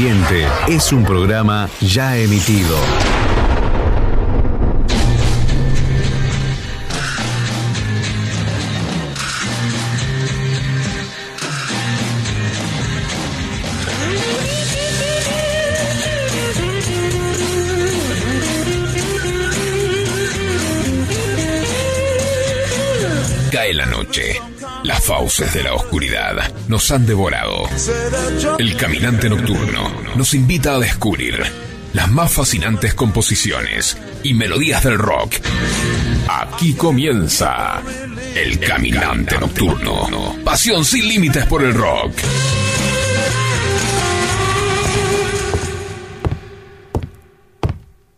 siguiente es un programa ya emitido. Cae la noche. Las fauces de la oscuridad nos han devorado. El caminante nocturno nos invita a descubrir las más fascinantes composiciones y melodías del rock. Aquí comienza El Caminante Nocturno. Pasión sin límites por el rock.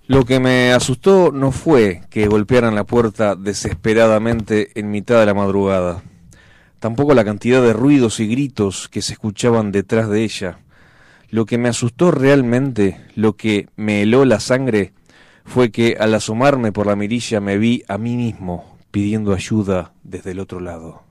Lo que me asustó no fue que golpearan la puerta desesperadamente en mitad de la madrugada, tampoco la cantidad de ruidos y gritos que se escuchaban detrás de ella. Lo que me asustó realmente, lo que me heló la sangre, fue que al asomarme por la mirilla me vi a mí mismo pidiendo ayuda desde el otro lado.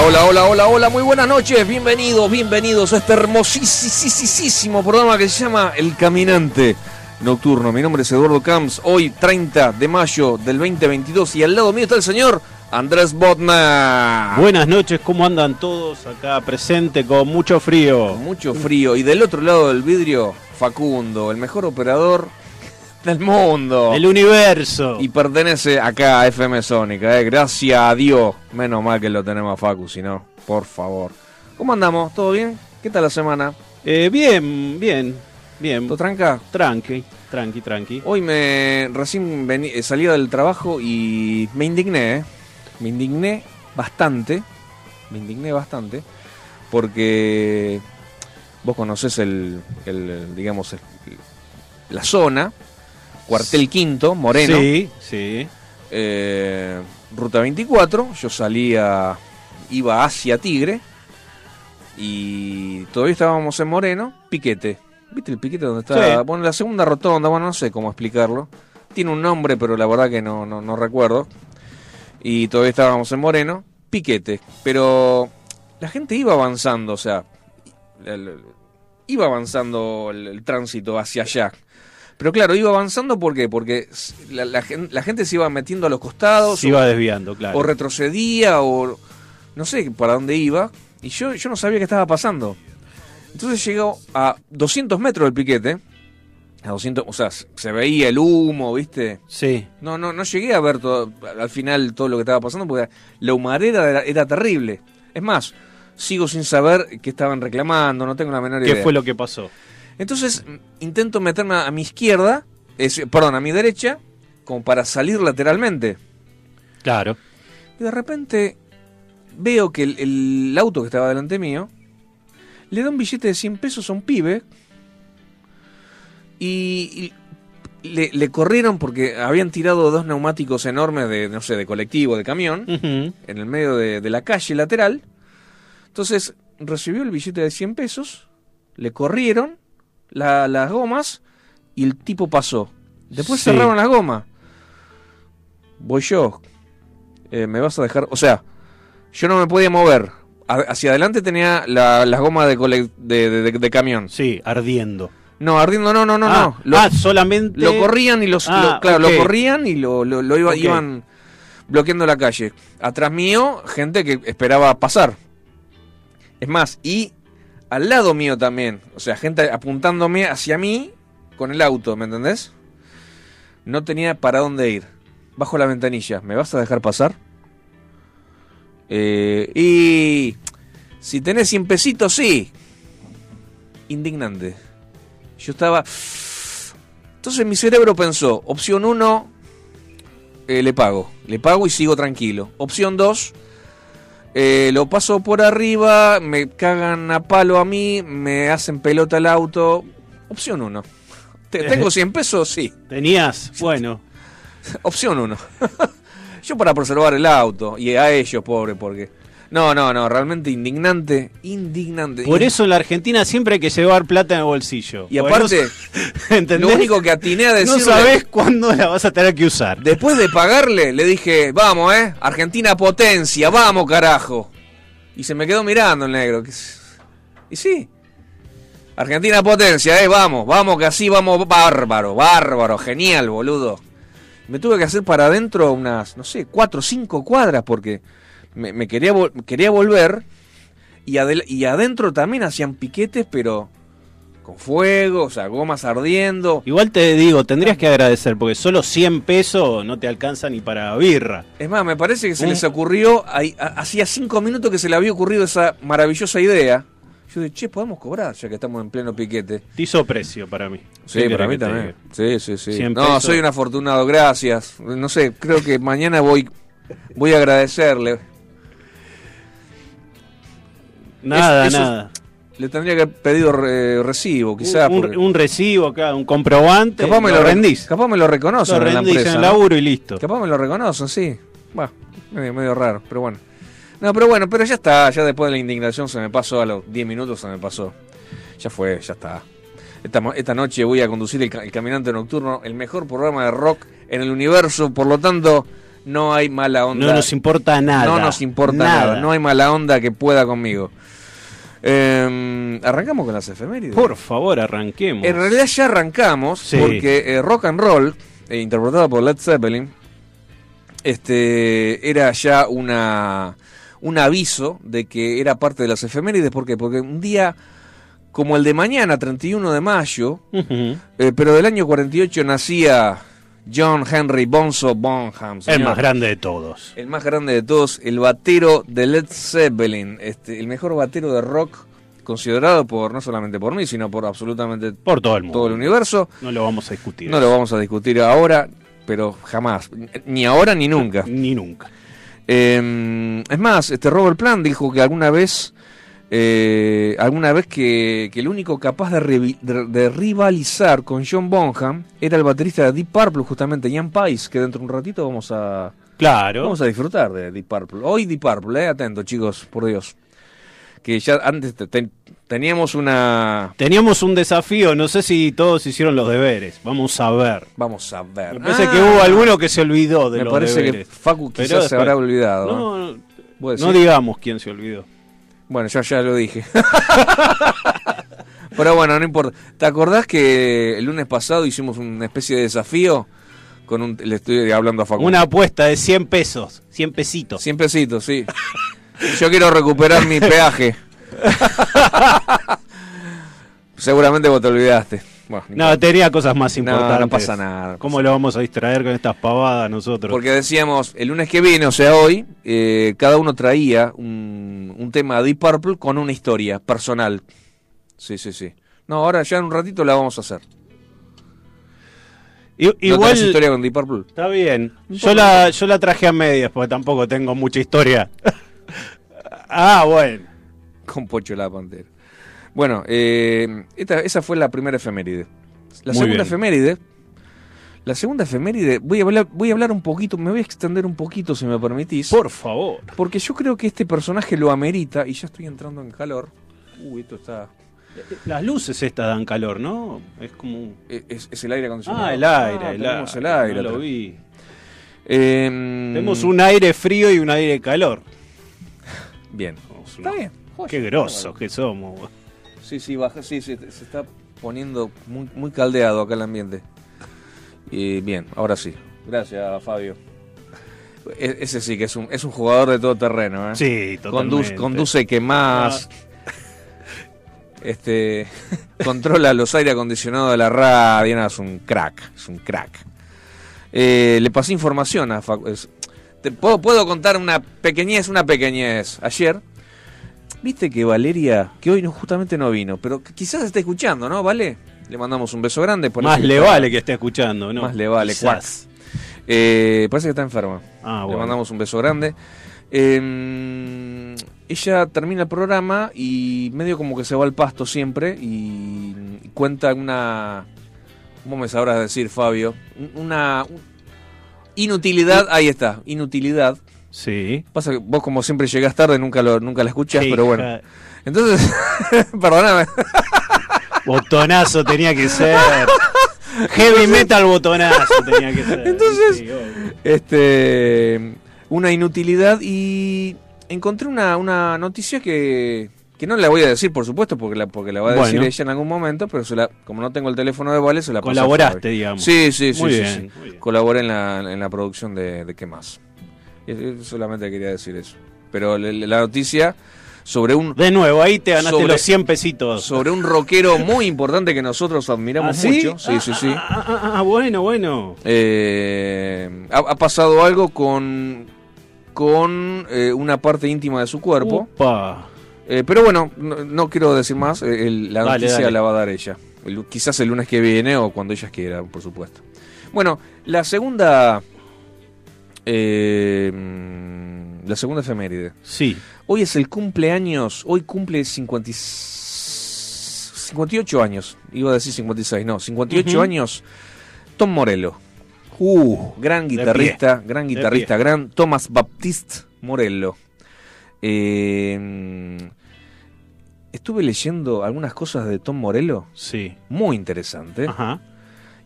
Hola, hola, hola, hola, hola, muy buenas noches, bienvenidos, bienvenidos a este hermosísimo programa que se llama El Caminante Nocturno. Mi nombre es Eduardo Camps, hoy 30 de mayo del 2022 y al lado mío está el señor Andrés Botna. Buenas noches, ¿cómo andan todos acá presente con mucho frío? Mucho frío y del otro lado del vidrio, Facundo, el mejor operador del mundo. El universo. Y pertenece acá a FM Sónica, eh. gracias a Dios. Menos mal que lo tenemos a Facu, si no, por favor. ¿Cómo andamos? ¿Todo bien? ¿Qué tal la semana? Eh, bien, bien, bien. ¿Todo tranca? Tranqui, tranqui, tranqui. Hoy me recién vení, eh, salía del trabajo y me indigné, eh. Me indigné bastante. Me indigné bastante. Porque vos conocés el, el digamos, el- la zona. Cuartel Quinto, Moreno. Sí, sí. eh, Ruta 24, yo salía, iba hacia Tigre y todavía estábamos en Moreno, Piquete. ¿Viste el piquete donde está? Sí. Bueno, la segunda rotonda, bueno, no sé cómo explicarlo. Tiene un nombre, pero la verdad que no, no, no recuerdo. Y todavía estábamos en Moreno, Piquete. Pero la gente iba avanzando, o sea, el- el- iba avanzando el, el tránsito hacia allá. Pero claro, iba avanzando ¿por qué? porque la, la gen- la gente se iba metiendo a los costados Se iba desviando, claro. o retrocedía o no sé para dónde iba, Y yo, yo no sabía qué estaba pasando. Entonces llegó a 200 metros del piquete. A 200, o sea, se veía el humo, ¿viste? Sí. No, no, no llegué a ver todo, al final todo lo que estaba pasando porque la humareda era, era terrible. Es más, sigo sin saber qué estaban reclamando, no tengo la menor idea. ¿Qué fue lo que pasó? Entonces intento meterme a, mi izquierda, es- perdón, a mi derecha, como para salir lateralmente. Claro. Y de repente veo que el, el auto que estaba delante mío le da un billete de 100 pesos a un pibe y, y le, le corrieron porque habían tirado dos neumáticos enormes de, no sé, de colectivo, de camión, en el medio de, de la calle lateral. Entonces recibió el billete de 100 pesos, le corrieron la- las gomas y el tipo pasó. Después Sí. cerraron las gomas. Voy yo. Eh, me vas a dejar. O sea, yo no me podía mover. A- hacia adelante tenía la- las gomas de, cole- de, de- camión. Sí, ardiendo. No, ardiendo, no, no, no, ah, no. Lo, ah, solamente. lo corrían y los. Ah, lo- claro, ok. lo corrían y lo, lo- lo iba- Ok. iban bloqueando la calle. Atrás mío, gente que esperaba pasar. Es más, y al lado mío también. O sea, gente apuntándome hacia mí con el auto, ¿me entendés? No tenía para dónde ir. Bajo la ventanilla, ¿me vas a dejar pasar? Eh, y. Si tenés 100 pesitos, sí. Indignante. Yo estaba. Entonces mi cerebro pensó: opción 1, le pago. Le pago y sigo tranquilo. Opción 2, lo paso por arriba, me cagan a palo a mí, me hacen pelota el auto. Opción 1. ¿Tengo 100 pesos? Sí. Tenías, bueno. Opción 1. Yo para preservar el auto y a ellos, pobre, porque. No, no, no, realmente indignante, indignante. Por eso en la Argentina siempre hay que llevar plata en el bolsillo. Y aparte, no- lo único que atiné a decirle. No sabes cuándo la vas a tener que usar. Después de pagarle, le dije, vamos, eh, Argentina potencia, vamos, carajo. Y se me quedó mirando el negro. Y sí. Argentina potencia, eh, vamos, vamos, que así vamos bárbaro, bárbaro, genial, boludo. Me tuve que hacer para adentro unas, no sé, cuatro o cinco cuadras porque me, me quería, vol- quería volver y, adentro también hacían piquetes, pero con fuego, o sea, gomas ardiendo. Igual te digo, tendrías que agradecer, porque solo 100 pesos no te alcanza ni para birra. Es más, me parece que se les ocurrió, hacía cinco minutos que se le había ocurrido esa maravillosa idea. Yo dije, che, podemos cobrar ya que estamos en pleno piquete. Te hizo precio para mí. Sí, ¿Qué para mí te también. diga? Sí, sí, sí. 100 No, pesos. soy un afortunado, gracias. No sé, creo que mañana voy, voy a agradecerle. Nada, nada. Le tendría que haber pedido re- recibo, quizás. un, porque- un recibo acá, un comprobante. capaz me lo lo re- rendís. Capaz me lo reconocen Lo en la empresa. en el ¿no? laburo y listo. Capaz me lo reconocen, sí. Bueno, medio, medio raro, pero bueno. No, pero bueno, pero ya está, ya después de la indignación se me pasó, a los 10 minutos se me pasó. Ya fue, ya está. Esta, esta noche voy a conducir el Caminante Nocturno, el mejor programa de rock en el universo, por lo tanto, no hay mala onda. No nos importa nada. No nos importa nada. No hay mala onda que pueda conmigo. Eh, arrancamos con las efemérides. Por favor, arranquemos. En realidad ya arrancamos Sí. porque eh, Rock and Roll, eh, interpretado por Led Zeppelin, este era ya una un aviso de que era parte de las efemérides. ¿Por qué? Porque un día como el de mañana, 31 de mayo, eh, pero del año 48 nacía John Henry Bonzo Bonham. El más grande de todos. El más grande de todos, el batero de Led Zeppelin, este, el mejor batero de rock considerado por no solamente por mí, sino por absolutamente Por todo el mundo. todo el universo. No lo vamos a discutir. No lo vamos a discutir ahora, pero jamás, ni ahora ni nunca. Ni nunca. Eh, es más, este Robert Plant dijo que alguna vez, eh, alguna vez que, que el único capaz de, rivi- de- de rivalizar con John Bonham era el baterista de Deep Purple, justamente Ian Paice, que dentro de un ratito vamos a, Claro. Vamos a disfrutar de Deep Purple. Hoy Deep Purple, eh, atento chicos, por Dios. Que ya antes te- ten- teníamos una... Teníamos un desafío, no sé si todos hicieron los deberes. Vamos a ver. Vamos a ver. Me parece Ah, que hubo alguno que se olvidó de Me los parece que deberes. Facu quizás se habrá olvidado. ¿no? No, no, ¿Vos no digamos quién se olvidó. Bueno, ya, ya lo dije. Pero bueno, no importa. ¿Te acordás que el lunes pasado hicimos una especie de desafío? Con un, le estoy hablando a Facu. Una apuesta de 100 pesos, 100 pesitos. 100 pesitos, sí. Yo quiero recuperar mi peaje. Seguramente vos te olvidaste. Bueno, No, tenía cosas más No, importantes. no pasa nada, no ¿Cómo pasa lo vamos a distraer con estas pavadas nosotros? Porque decíamos, el lunes que viene, o sea, hoy, eh, cada uno traía un, un tema de Deep Purple con una historia personal. Sí, sí, sí. No, ahora ya en un ratito la vamos a hacer. I- ¿No igual tenés historia con Deep Purple? está bien. Yo la, yo la traje a medias porque tampoco tengo mucha historia. ah, bueno. Con Pocho la Pantera. Bueno, eh, esta- esa fue la primera efeméride. La Muy segunda bien. efeméride. La segunda efeméride, voy a, hablar, voy a hablar un poquito, me voy a extender un poquito si me permitís. Por favor. Porque yo creo que este personaje lo amerita y ya estoy entrando en calor. Uy, esto está... Las luces estas dan calor, ¿no? Es como... e- Es, es el aire acondicionado. Ah, el aire, Ah, el, tenemos aire. el aire no lo vi. Em, Tenemos un aire frío y un aire calor. Bien. Está bien. Qué grosos que somos. Sí, sí, baja, sí, sí, se está poniendo muy, muy caldeado acá el ambiente. Y bien, ahora sí. Gracias, Fabio. E- ese sí que es un, es un jugador de todo terreno, ¿eh? Sí, Conduce, totalmente. conduce que más. Este controla los aire acondicionados de la radio, no, es un crack, es un crack. Eh, le pasé información a Facu- es- te puedo, puedo contar una pequeñez, una pequeñez. Ayer, viste que Valeria, que hoy no, justamente no vino, pero quizás esté escuchando, ¿no? ¿Vale? Le mandamos un beso grande. Más parece que le está- vale que esté escuchando, ¿no? Más le vale, Quizás. Eh, parece que está enferma. Ah, Le bueno. mandamos un beso grande. Eh, ella termina el programa y medio como que se va al pasto siempre y cuenta una... ¿Cómo me sabrás decir, Fabio? Un- Una un- inutilidad, ahí está, inutilidad. Sí. Pasa que vos como siempre llegás tarde, nunca, lo, nunca la escuchás, pero bueno. hija- Entonces, perdóname. Botonazo tenía que ser. Heavy metal botonazo tenía que ser. Entonces- Sí, este una inutilidad y encontré una, una noticia que, que no la voy a decir por supuesto porque la porque la va a decir ella en algún momento pero se la, como no tengo el teléfono de Vale se la Colaboraste, digamos. sí sí sí Muy sí, bien, sí. muy bien. colaboré en la, en la producción de, de qué más solamente quería decir eso pero la noticia sobre un De nuevo, ahí te ganaste Sobre- los 100 pesitos. sobre un rockero muy importante que nosotros admiramos ¿Ah, sí? mucho sí sí sí Ah, ah, ah, ah, bueno, bueno. Eh, ha, ha pasado algo con, con eh, una parte íntima de su cuerpo. Eh, pero bueno, no, no quiero decir más. eh, el- la Dale, noticia dale. la va a dar ella. El- quizás el lunes que viene o cuando ella quiera, por supuesto. Bueno, la segunda. Eh, mm, la segunda efeméride. Sí. Hoy es el cumpleaños. Hoy cumple 50 y- 58 años. Iba a decir 56, no. 58 Ujú. años. Tom Morello. Uh, gran guitarrista, gran guitarrista, gran Thomas Baptiste Morello. Eh, estuve leyendo algunas cosas de Tom Morello, Sí. muy interesante, Ajá.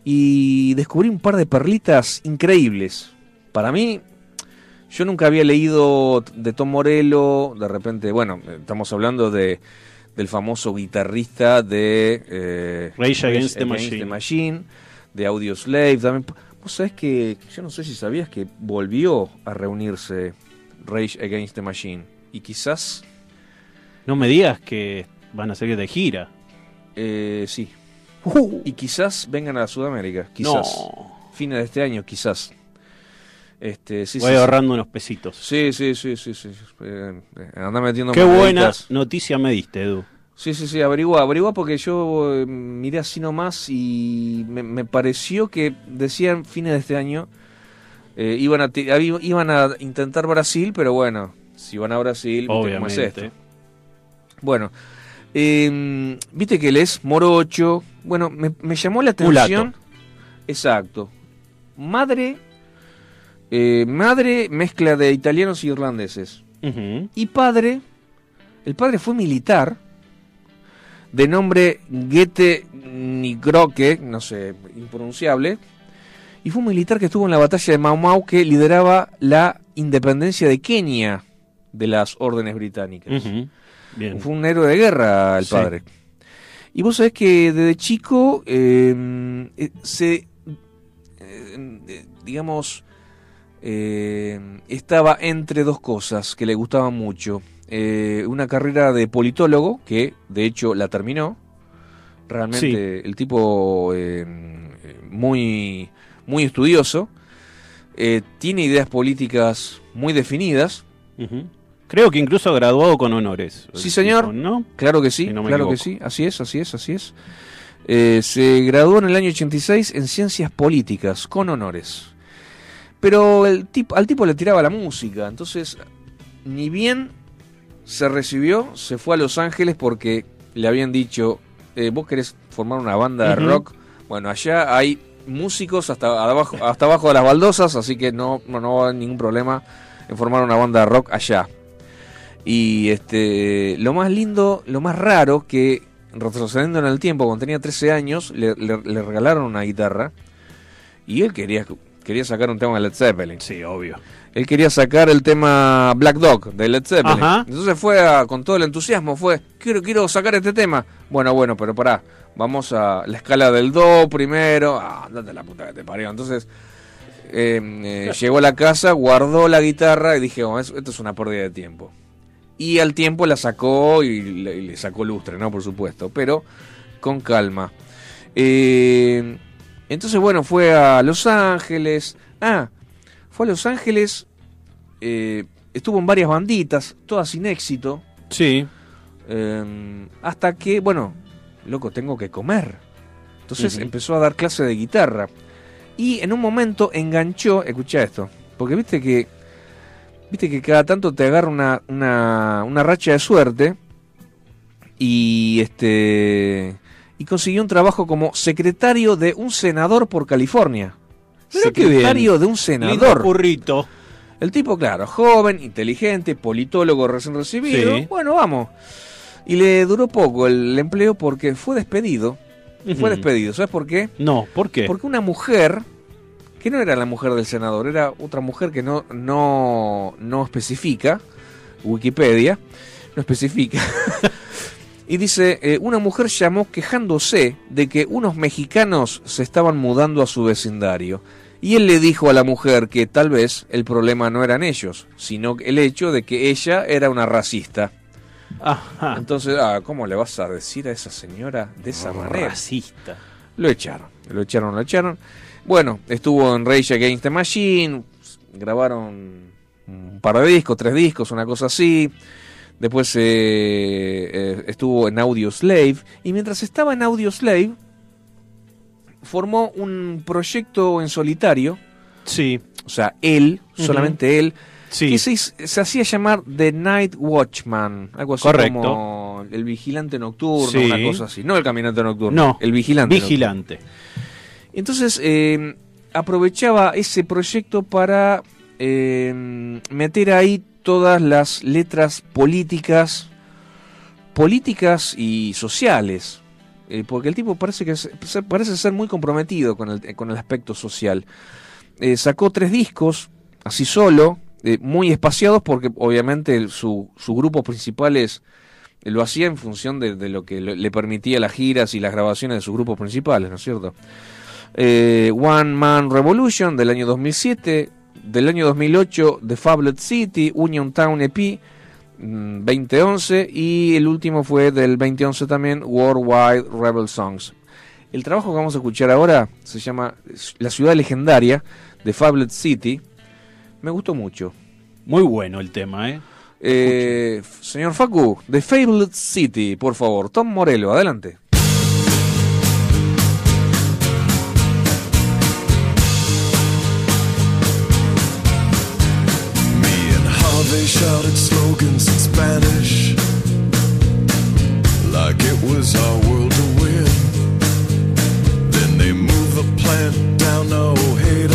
y descubrí un par de perlitas increíbles. Para mí, yo nunca había leído de Tom Morello, de repente, bueno, estamos hablando de del famoso guitarrista de eh, Rage Against the Machine. Machine, de Audio Slave también. Vos sabés que, yo no sé si sabías que volvió a reunirse Rage Against the Machine. Y quizás, No me digas que van a seguir de gira. eh, sí. Y quizás vengan a Sudamérica, quizás. No. Fines de este año, quizás. Este, sí, Voy sí, sí. ahorrando unos pesitos. Sí, sí, sí, sí, sí. Eh, anda metiendo Qué buena moneditas. noticia me diste, Edu. Sí, sí, sí, averigua, averigua porque yo eh, miré así nomás y me, me pareció que decían fines de este año eh, iban, a iban a intentar Brasil, pero bueno, si van a Brasil, ¿viste cómo es esto? Bueno, eh, viste que él es morocho, bueno, me, me llamó la Mulato. atención. Exacto. Madre, eh, madre mezcla de italianos y irlandeses. Y padre, el padre fue militar, de nombre Goethe Nigroque, no sé, impronunciable, y fue un militar que estuvo en la batalla de Mau Mau que lideraba la independencia de Kenia de las órdenes británicas. Bien. Fue un héroe de guerra el Sí. padre. Y vos sabés que desde chico eh, eh, se, eh, eh, digamos, eh, estaba entre dos cosas que le gustaban mucho. Eh, una carrera de politólogo, que de hecho la terminó. Realmente el tipo eh, muy, muy estudioso. eh, tiene ideas políticas muy definidas. Creo que incluso graduado con honores. Sí, señor. ¿No? Claro que sí, Si no me claro que sí. Así es, así es, así es. Eh, se graduó en el año 86 en Ciencias Políticas, con honores. Pero el tipo, al tipo le tiraba la música, entonces ni bien se recibió, se fue a Los Ángeles porque le habían dicho, eh, vos querés formar una banda de rock. Bueno, allá hay músicos hasta abajo, hasta abajo de las baldosas, así que no, no, no va a haber ningún problema en formar una banda de rock allá. Y este, lo más lindo, lo más raro, que retrocediendo en el tiempo, cuando tenía 13 años, le, le- le regalaron una guitarra y él quería, quería sacar un tema de Led Zeppelin. Sí, obvio. Él quería sacar el tema Black Dog de Led Zeppelin. Ajá. Entonces fue a- con todo el entusiasmo, fue, quiero, quiero sacar este tema. Bueno, bueno, pero pará, vamos a la escala del Do primero. Ah, andate la puta que te parió. Entonces eh, eh, llegó a la casa, guardó la guitarra y dije, oh, es- esto es una pérdida de tiempo. Y al tiempo la sacó y le, y le sacó lustre, ¿no? Por supuesto, pero con calma. Eh, entonces, bueno, fue a Los Ángeles. Ah, fue a Los Ángeles. eh, estuvo en varias banditas, todas sin éxito. Sí. eh, hasta que, bueno, loco, tengo que comer. Entonces empezó a dar clase de guitarra. Y en un momento enganchó, escucha esto, porque viste que, viste que cada tanto te agarra una, una, una racha de suerte. Y este. Y consiguió un trabajo como secretario de un senador por California. Mirá secretario de un senador. currito. El tipo, claro, joven, inteligente, politólogo recién recibido. Sí. Bueno, vamos. Y le duró poco el empleo porque fue despedido. Fue Ujú. despedido. ¿Sabes por qué? No, ¿por qué? Porque una mujer, que no era la mujer del senador, era otra mujer que no, no, no especifica, Wikipedia, no especifica. y dice, eh, una mujer llamó quejándose de que unos mexicanos se estaban mudando a su vecindario. Y él le dijo a la mujer que tal vez el problema no eran ellos, sino el hecho de que ella era una racista. Ajá. Entonces, ah, ¿cómo le vas a decir a esa señora de esa manera? Racista. Lo echaron, lo echaron, lo echaron. Bueno, estuvo en Rage Against the Machine, grabaron un par de discos, tres discos, una cosa así. Después eh, eh, estuvo en Audio Slave. Y mientras estaba en Audio Slave, formó un proyecto en solitario. Sí, O sea, él, solamente él, sí. que se, se hacía llamar The Night Watchman. Algo así Correcto. como el vigilante nocturno, Sí. una cosa así. No el caminante nocturno, No, el vigilante. nocturno. Vigilante. Entonces eh, aprovechaba ese proyecto para eh, meter ahí todas las letras políticas, políticas y sociales, Eh, porque el tipo parece que parece ser muy comprometido con el, con el aspecto social. Eh, sacó tres discos así solo, eh, muy espaciados porque obviamente el- su, su grupo principal es eh, lo hacía en función de, lo que le permitía las giras y las grabaciones de sus grupos principales, ¿no es cierto? Eh, One Man Revolution del año 2007, del año 2008 The Fablet City, Union Town EP mm, 2011 y el último fue del 2011 también Worldwide Rebel Songs. El trabajo que vamos a escuchar ahora se llama La ciudad legendaria de Fablet City. Me gustó mucho. Muy bueno el tema, ¿eh? Eh, señor Facu, The Fabled City, por favor. Tom Morello, adelante. Shouted slogans in Spanish like it was our world to win. Then they moved the plant down Ojeda.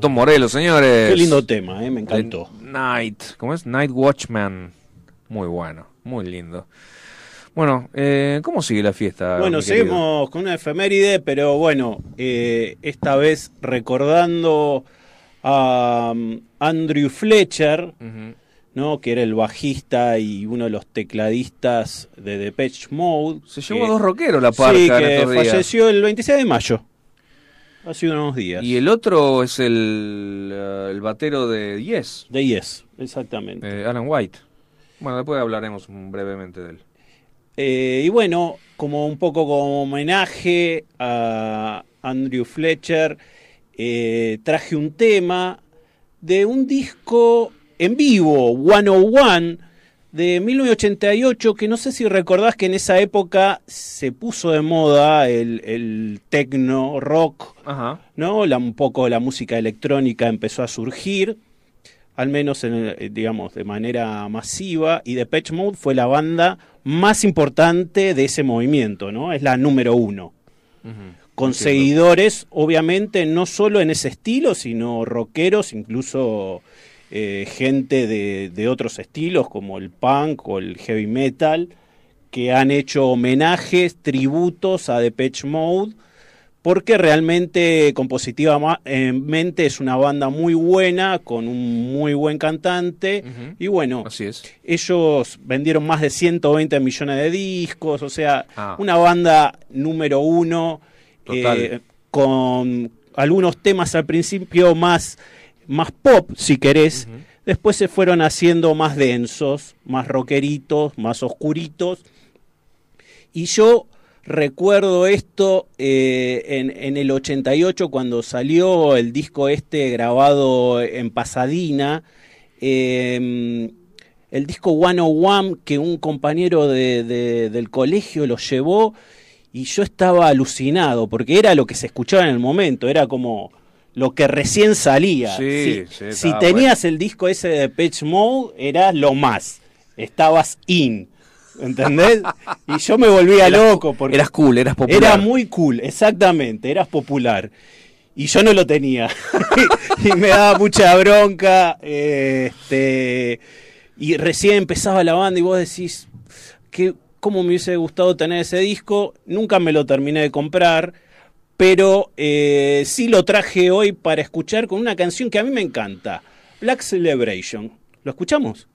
Tom Morello, señores. Qué lindo tema, eh, me encantó. The Night, ¿cómo es? Night Watchman. Muy bueno, muy lindo. Bueno, eh, ¿cómo sigue la fiesta? Bueno, seguimos con una efeméride, pero bueno, eh, esta vez recordando a um, Andrew Fletcher. ¿no? que era el bajista y uno de los tecladistas de Depeche Mode. Se llevó que- a dos rockeros la parca Sí, en que estos días. falleció el 26 de mayo. Hace unos días. Y el otro es el, eh, el batero de Yes, De Yes, exactamente. eh, Alan White. Bueno, después hablaremos brevemente de él. Eh, y bueno, como un poco como homenaje a Andrew Fletcher, eh, traje un tema de un disco en vivo, 101, de 1988, que no sé si recordás que en esa época se puso de moda el, el techno rock, Ajá. ¿no? La, un poco la música electrónica empezó a surgir, al menos en eh, digamos de manera masiva, y Depeche Mode fue la banda más importante de ese movimiento, ¿no? Es la número uno. Con seguidores, obviamente, no solo en ese estilo, sino rockeros, incluso eh, gente de, de otros estilos, como el punk o el heavy metal, que han hecho homenajes, tributos a Depeche Mode, porque realmente compositivamente es una banda muy buena, con un muy buen cantante, y bueno, Así es. ellos vendieron más de 120 millones de discos, o sea, Ah. una banda número uno, eh, con algunos temas al principio más, más pop, si querés. Después se fueron haciendo más densos, más rockeritos, más oscuritos. Y yo recuerdo esto eh, en, en el 88 cuando salió el disco este grabado en Pasadena. eh, el disco 101 que un compañero de- de- del colegio lo llevó y yo estaba alucinado porque era lo que se escuchaba en el momento, era como lo que recién salía. Sí, Si- sí, si estaba tenías el disco ese de Pitch Mode, eras lo más, estabas in, ¿entendés? y yo me volvía loco porque Eras cool, eras popular. era muy cool, exactamente, eras popular. Y yo no lo tenía. y me daba mucha bronca. Este, y recién empezaba la banda y vos decís, que, ¿cómo me hubiese gustado tener ese disco? Nunca me lo terminé de comprar, pero eh, sí lo traje hoy para escuchar con una canción que a mí me encanta, Black Celebration. ¿Lo escuchamos?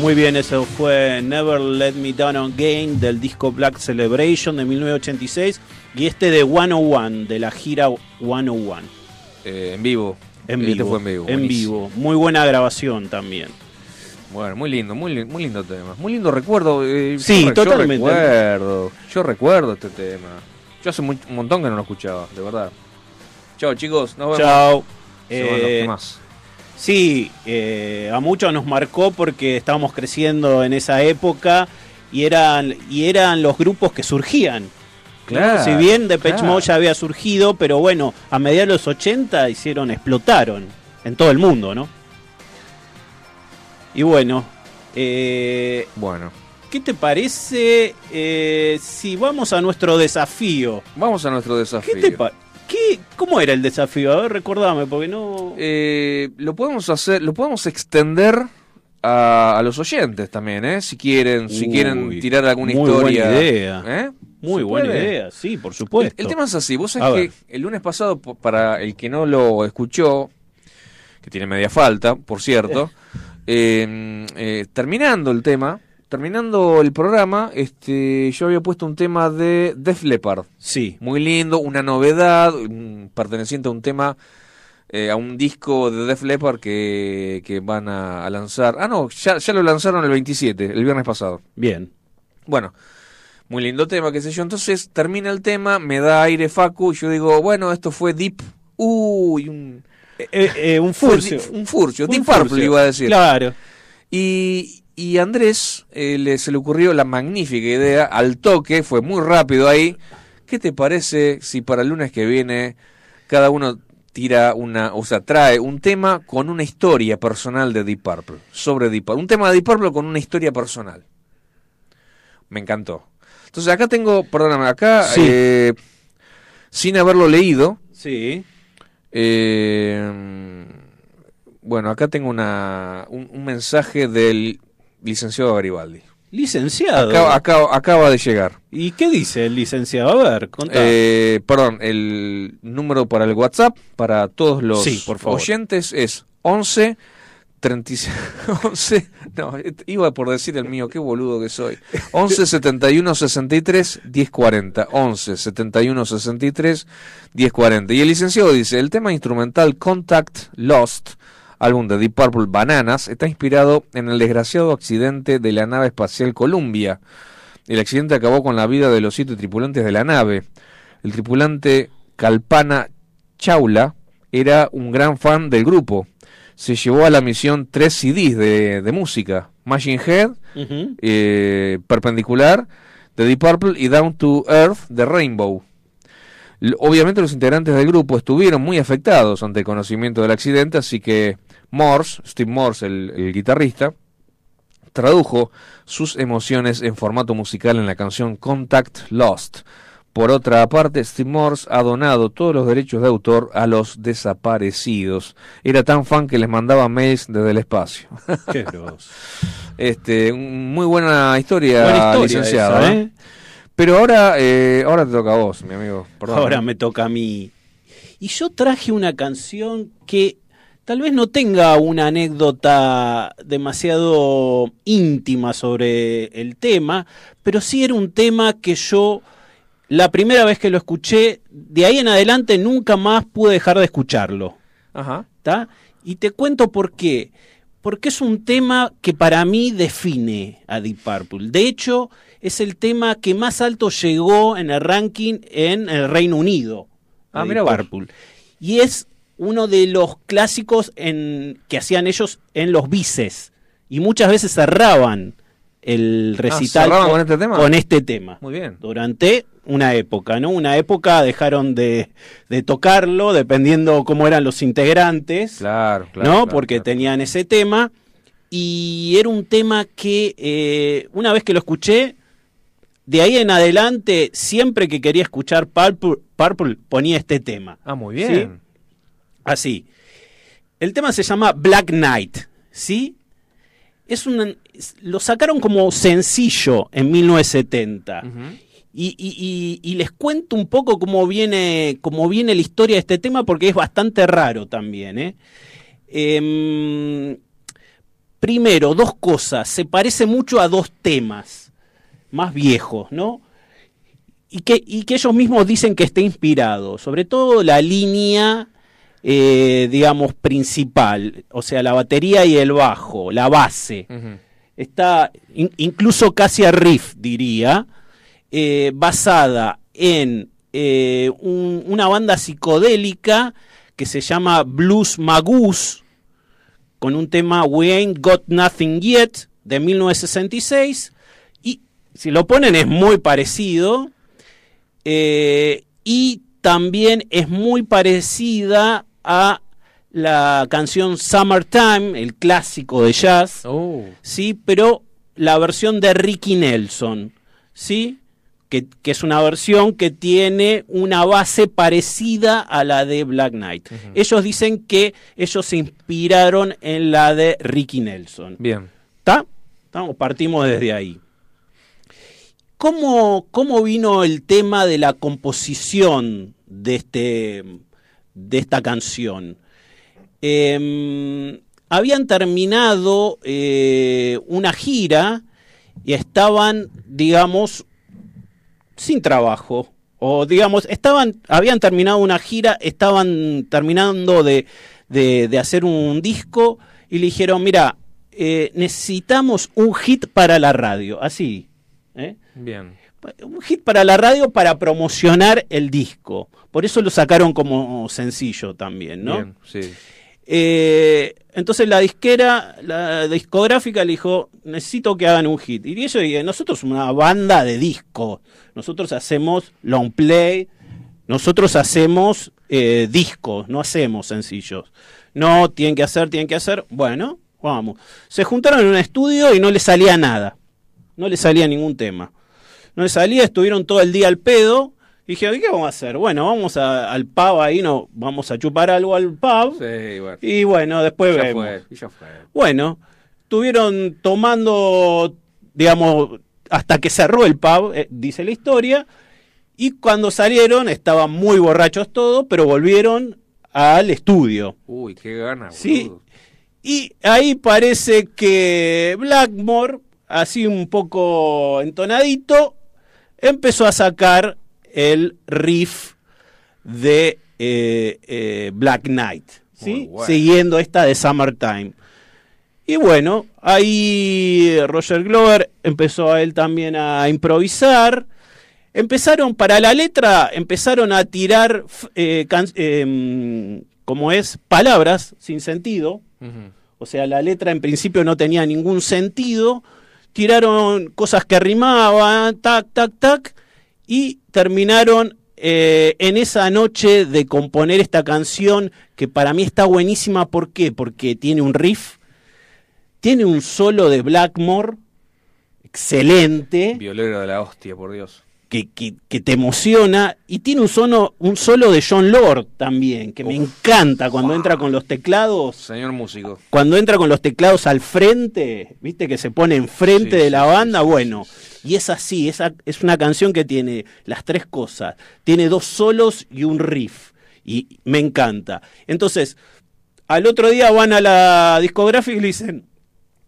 Muy bien, eso fue Never Let Me Down Again del disco Black Celebration de 1986 y este de 101, de la gira 101. Eh, en vivo. En Este vivo. fue en vivo. En buenísimo. vivo. Muy buena grabación también. Bueno, muy lindo, muy, muy lindo tema. Muy lindo recuerdo. eh, Sí, yo totalmente. Yo recuerdo, yo recuerdo este tema. Yo hace muy- un montón que no lo escuchaba, de verdad. Chao, chicos. Nos vemos. Chao. Los. Sí, eh, a muchos nos marcó porque estábamos creciendo en esa época y eran, y eran los grupos que surgían. Claro, Si bien Depeche claro. Mode ya había surgido, pero bueno, a mediados de los 80 hicieron, explotaron en todo el mundo, ¿no? Y bueno, eh, Bueno, ¿qué te parece eh, si vamos a nuestro desafío? vamos a nuestro ¿Qué desafío. te pa- qué- ¿Cómo era el desafío? A ver, recordame, porque no... Eh, lo podemos hacer, lo podemos extender a, a los oyentes también, ¿eh? Si quieren, si quieren tirar alguna muy historia. buena idea. ¿eh? Muy ¿Se buena puede? idea, sí, por supuesto. El, el tema es así, vos sabés ver. que el lunes pasado, para el que no lo escuchó, que tiene media falta, por cierto, eh, eh, terminando el tema, terminando el programa, este, yo había puesto un tema de Def Leppard. Sí, Muy lindo, una novedad, perteneciente a un tema, eh, a un disco de Def Leppard que, que van a, a lanzar. Ah, no, ya, ya lo lanzaron el 27, el viernes pasado. bien. Bueno, muy lindo tema, qué sé yo. Entonces termina el tema, me da aire Facu, y yo digo, bueno, esto fue Deep. Uy, un, Eh, eh, un furcio. Un furcio, Un Deep. Purple iba a decir. Claro. Y, y Andrés eh, le, se le ocurrió la magnífica idea, al toque, fue muy rápido ahí. ¿Qué te parece si para el lunes que viene cada uno tira una, o sea, trae un tema con una historia personal de Deep Purple, sobre Deep Purple, un tema de Deep Purple con una historia personal? Me encantó. Entonces acá tengo, perdóname, acá, Sí. eh, sin haberlo leído, Sí. eh, bueno, acá tengo una, un, un mensaje del licenciado Garibaldi. Licenciado. Acaba, acaba- acaba de llegar. ¿Y qué dice el licenciado? A ver. Eh, perdón, el número para el WhatsApp para todos los Sí, por favor. oyentes es 11 36 11 no, iba por decir el mío, qué boludo que soy. 11 71 63 10 40. 11 71 63 10 40. Y el licenciado dice, el tema instrumental Contact Lost, álbum de Deep Purple Bananas, está inspirado en el desgraciado accidente de la nave espacial Columbia. El accidente acabó con la vida de los siete tripulantes de la nave. El tripulante Kalpana Chaula era un gran fan del grupo. Se llevó a la misión tres CDs de, de música: Machine Head, eh, Perpendicular, de Deep Purple y Down to Earth de Rainbow. Obviamente los integrantes del grupo estuvieron muy afectados ante el conocimiento del accidente, así que Morse, Steve Morse, el, el guitarrista, tradujo sus emociones en formato musical en la canción Contact Lost. Por otra parte, Steve Morse ha donado todos los derechos de autor a los desaparecidos. Era tan fan que les mandaba mails desde el espacio. Qué. Este, muy buena historia, Buena historia licenciado. esa, ¿eh? ¿eh? Pero ahora, eh, ahora te toca a vos, mi amigo. Perdón. Ahora me toca a mí. Y yo traje una canción que tal vez no tenga una anécdota demasiado íntima sobre el tema, pero sí era un tema que yo, la primera vez que lo escuché, de ahí en adelante nunca más pude dejar de escucharlo. Ajá. ¿tá? Y te cuento por qué. Porque es un tema que para mí define a Deep Purple. De hecho, es el tema que más alto llegó en el ranking en el Reino Unido. Ah, mira. Purple. Y es uno de los clásicos en, que hacían ellos en los bices. Y muchas veces cerraban el recital ¿cerraban con este tema? con este tema Muy bien. durante una época, ¿no? Una época dejaron de, de tocarlo dependiendo cómo eran los integrantes, Claro, claro. ¿no? claro, Porque claro. tenían ese tema y era un tema que eh, una vez que lo escuché, de ahí en adelante, siempre que quería escuchar Purple, Purple ponía este tema. Ah, muy bien. Así. El tema se llama Black Knight, ¿sí? Es un, lo sacaron como sencillo en 1970. Ujú. Y, y- y- y les cuento un poco cómo viene, cómo viene la historia de este tema, porque es bastante raro también. ¿eh? Em, primero, dos cosas. Se parece mucho a dos temas más viejos, ¿no? Y que, y que ellos mismos dicen que está inspirado. Sobre todo la línea, eh, digamos, principal. O sea, la batería y el bajo, la base. Está in- incluso casi a riff, diría. eh, basada en eh, un- una banda psicodélica que se llama Blues Magoose, con un tema We Ain't Got Nothing Yet de 1966. Y si lo ponen es muy parecido. eh, y también es muy parecida a la canción Summertime, el clásico de jazz. Oh. ¿sí? Pero la versión de Ricky Nelson, ¿sí? Que, que es una versión que tiene una base parecida a la de Black Knight. Ellos dicen que ellos se inspiraron en la de Ricky Nelson. Bien. ¿Está? Partimos desde ahí. ¿Cómo, ¿Cómo vino el tema de la composición de, este, de esta canción? Eh, habían terminado eh, una gira y estaban, digamos, sin trabajo. O digamos, estaban, habían terminado una gira, estaban terminando de, de- de hacer un disco y le dijeron, mira, eh, necesitamos un hit para la radio. Así. ¿eh? Bien. Un hit para la radio para promocionar el disco. Por eso lo sacaron como sencillo también, ¿no? Bien, sí. Eh, entonces la disquera, la discográfica le dijo, necesito que hagan un hit. Y ellos dijeron, nosotros somos una banda de disco, nosotros hacemos long play, nosotros hacemos eh, discos, no hacemos sencillos. No, tienen que hacer, tienen que hacer. Bueno, vamos. Se juntaron en un estudio y no les salía nada. No les salía ningún tema. No salía, estuvieron todo el día al pedo. Y dije, ¿qué vamos a hacer? Bueno, vamos a- al pub ahí, no, vamos a chupar algo al pub. Sí, bueno. Y bueno, después ya vemos. fue, y ya fue. Bueno, estuvieron tomando, digamos, hasta que cerró el pub, eh, dice la historia, y cuando salieron estaban muy borrachos todos, pero volvieron al estudio. Uy, qué gana, Sí. Y ahí parece que Blackmore, así un poco entonadito, empezó a sacar el riff de eh, eh, Black Knight, ¿sí? Muy bueno. siguiendo esta de Summertime. Y bueno, ahí Roger Glover empezó a él también a improvisar. Empezaron, para la letra, empezaron a tirar, eh, em, como es, palabras sin sentido. O sea, la letra en principio no tenía ningún sentido. Tiraron cosas que rimaban, tac, tac, tac. Y terminaron eh, en esa noche de componer esta canción que para mí está buenísima. ¿Por qué? Porque tiene un riff, tiene un solo de Blackmore excelente Violero de la hostia, por Dios. Que, que- que te emociona y tiene un, sono, un solo de John Lord también, que me encanta cuando entra con los teclados, Señor músico. cuando entra con los teclados al frente, viste que se pone enfrente Sí, de la banda, sí, sí, bueno, y es así, esa, es una canción que tiene las tres cosas, tiene dos solos y un riff, y me encanta. Entonces, al otro día van a la discográfica y le dicen,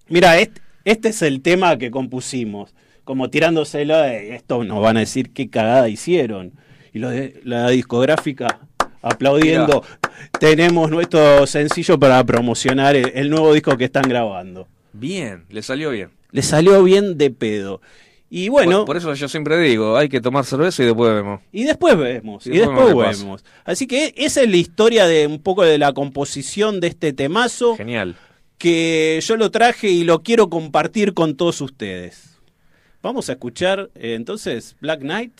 mira, este, este es el tema que compusimos, como tirándoselo, de, esto nos van a decir qué cagada hicieron. Y lo de, la discográfica aplaudiendo, tenemos nuestro sencillo para promocionar el, el nuevo disco que están grabando. Bien, le salió bien. Le salió bien de pedo. Y bueno, por, por eso yo siempre digo, hay que tomar cerveza y después vemos. y después vemos, Y y después después vemos. Así que esa es la historia de un poco de la composición de este temazo. Genial. que yo lo traje y lo quiero compartir con todos ustedes. Vamos a escuchar eh, entonces Black Knight.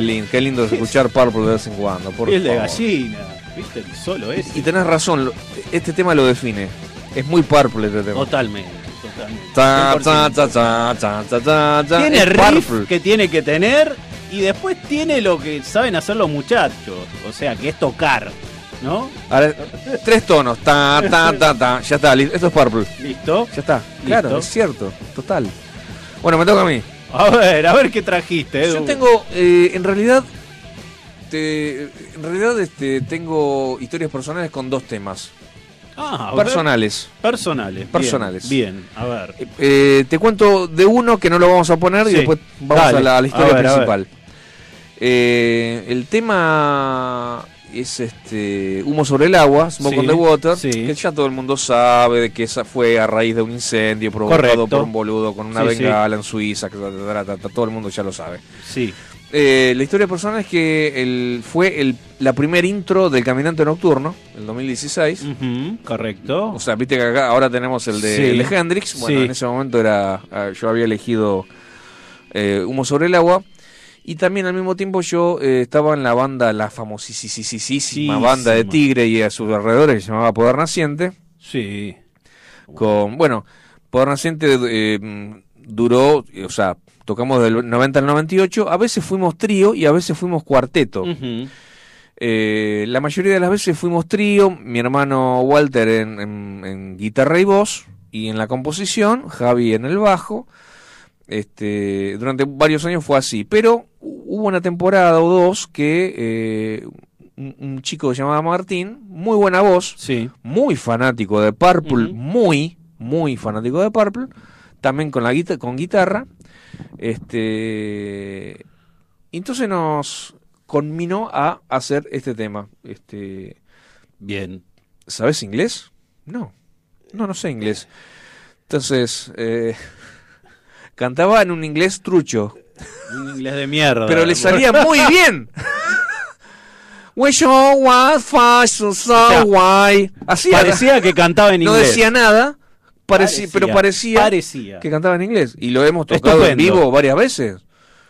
Qué lindo, qué lindo es escuchar Purple de vez en cuando. Por Piel de favor. gallina. ¿Viste? Solo es. Y tenés razón, este tema lo define. Es muy Purple este tema. Totalmente. totalmente. Ta, 100%. ta, ta, ta, ta, ta, ta, ta. Tiene riff Purple. que tiene que tener y después tiene lo que saben hacer los muchachos. O sea, que es tocar. ¿No? Ahora, tres tonos. Ta, ta, ta, ta. Ya está, esto es Purple. ¿Listo? Ya está. Claro, Listo. es cierto. Total. Bueno, me toca a mí. A ver, a ver qué trajiste, Edu. Yo tengo, eh, en realidad, te- en realidad este, tengo historias personales con dos temas. Ah, ver. Personales. Personales. bien, Personales. Bien, a ver. Eh, eh, te cuento de uno que no lo vamos a poner y después vamos a la, a la historia A ver, principal. El tema es este Humo sobre el agua, Smoke Sí, on the Water, sí. que ya todo el mundo sabe de que esa fue a raíz de un incendio provocado Correcto. por un boludo con una Sí, bengala en Suiza, que todo el mundo ya lo sabe. Sí. Eh, la historia personal es que el, fue el, la primer intro del Caminante Nocturno, el 2016. Ujú, correcto. O sea, viste que acá ahora tenemos el de, el de Hendrix. Bueno, en ese momento era ah, yo había elegido eh, Humo sobre el agua. Y también al mismo tiempo yo eh, estaba en la banda, la famosísima Sísima. banda de Tigre y a sus alrededores que se llamaba Poder Naciente. sí. Con, bueno, Poder Naciente eh, duró, o sea, tocamos del 90 al 98. A veces fuimos trío y a veces fuimos cuarteto. Eh, la mayoría de las veces fuimos trío, mi hermano Walter en, en- en guitarra y voz, y en la composición, Javi en el bajo. Este, durante varios años fue así, pero hubo una temporada o dos que eh, un, un chico llamaba Martín, muy buena voz, Sí. muy fanático de Purple, muy, muy fanático de Purple, también con la guita- con guitarra. Este, entonces nos conminó a hacer este tema. Este, Bien. ¿sabes inglés? No, no, no sé inglés. Entonces, eh, cantaba en un inglés trucho, Un inglés de mierda. pero le salía muy bien. Así. Parecía que cantaba en no inglés. decía nada, pero parecía Parecía. que cantaba en inglés. Y lo hemos tocado en vivo varias veces.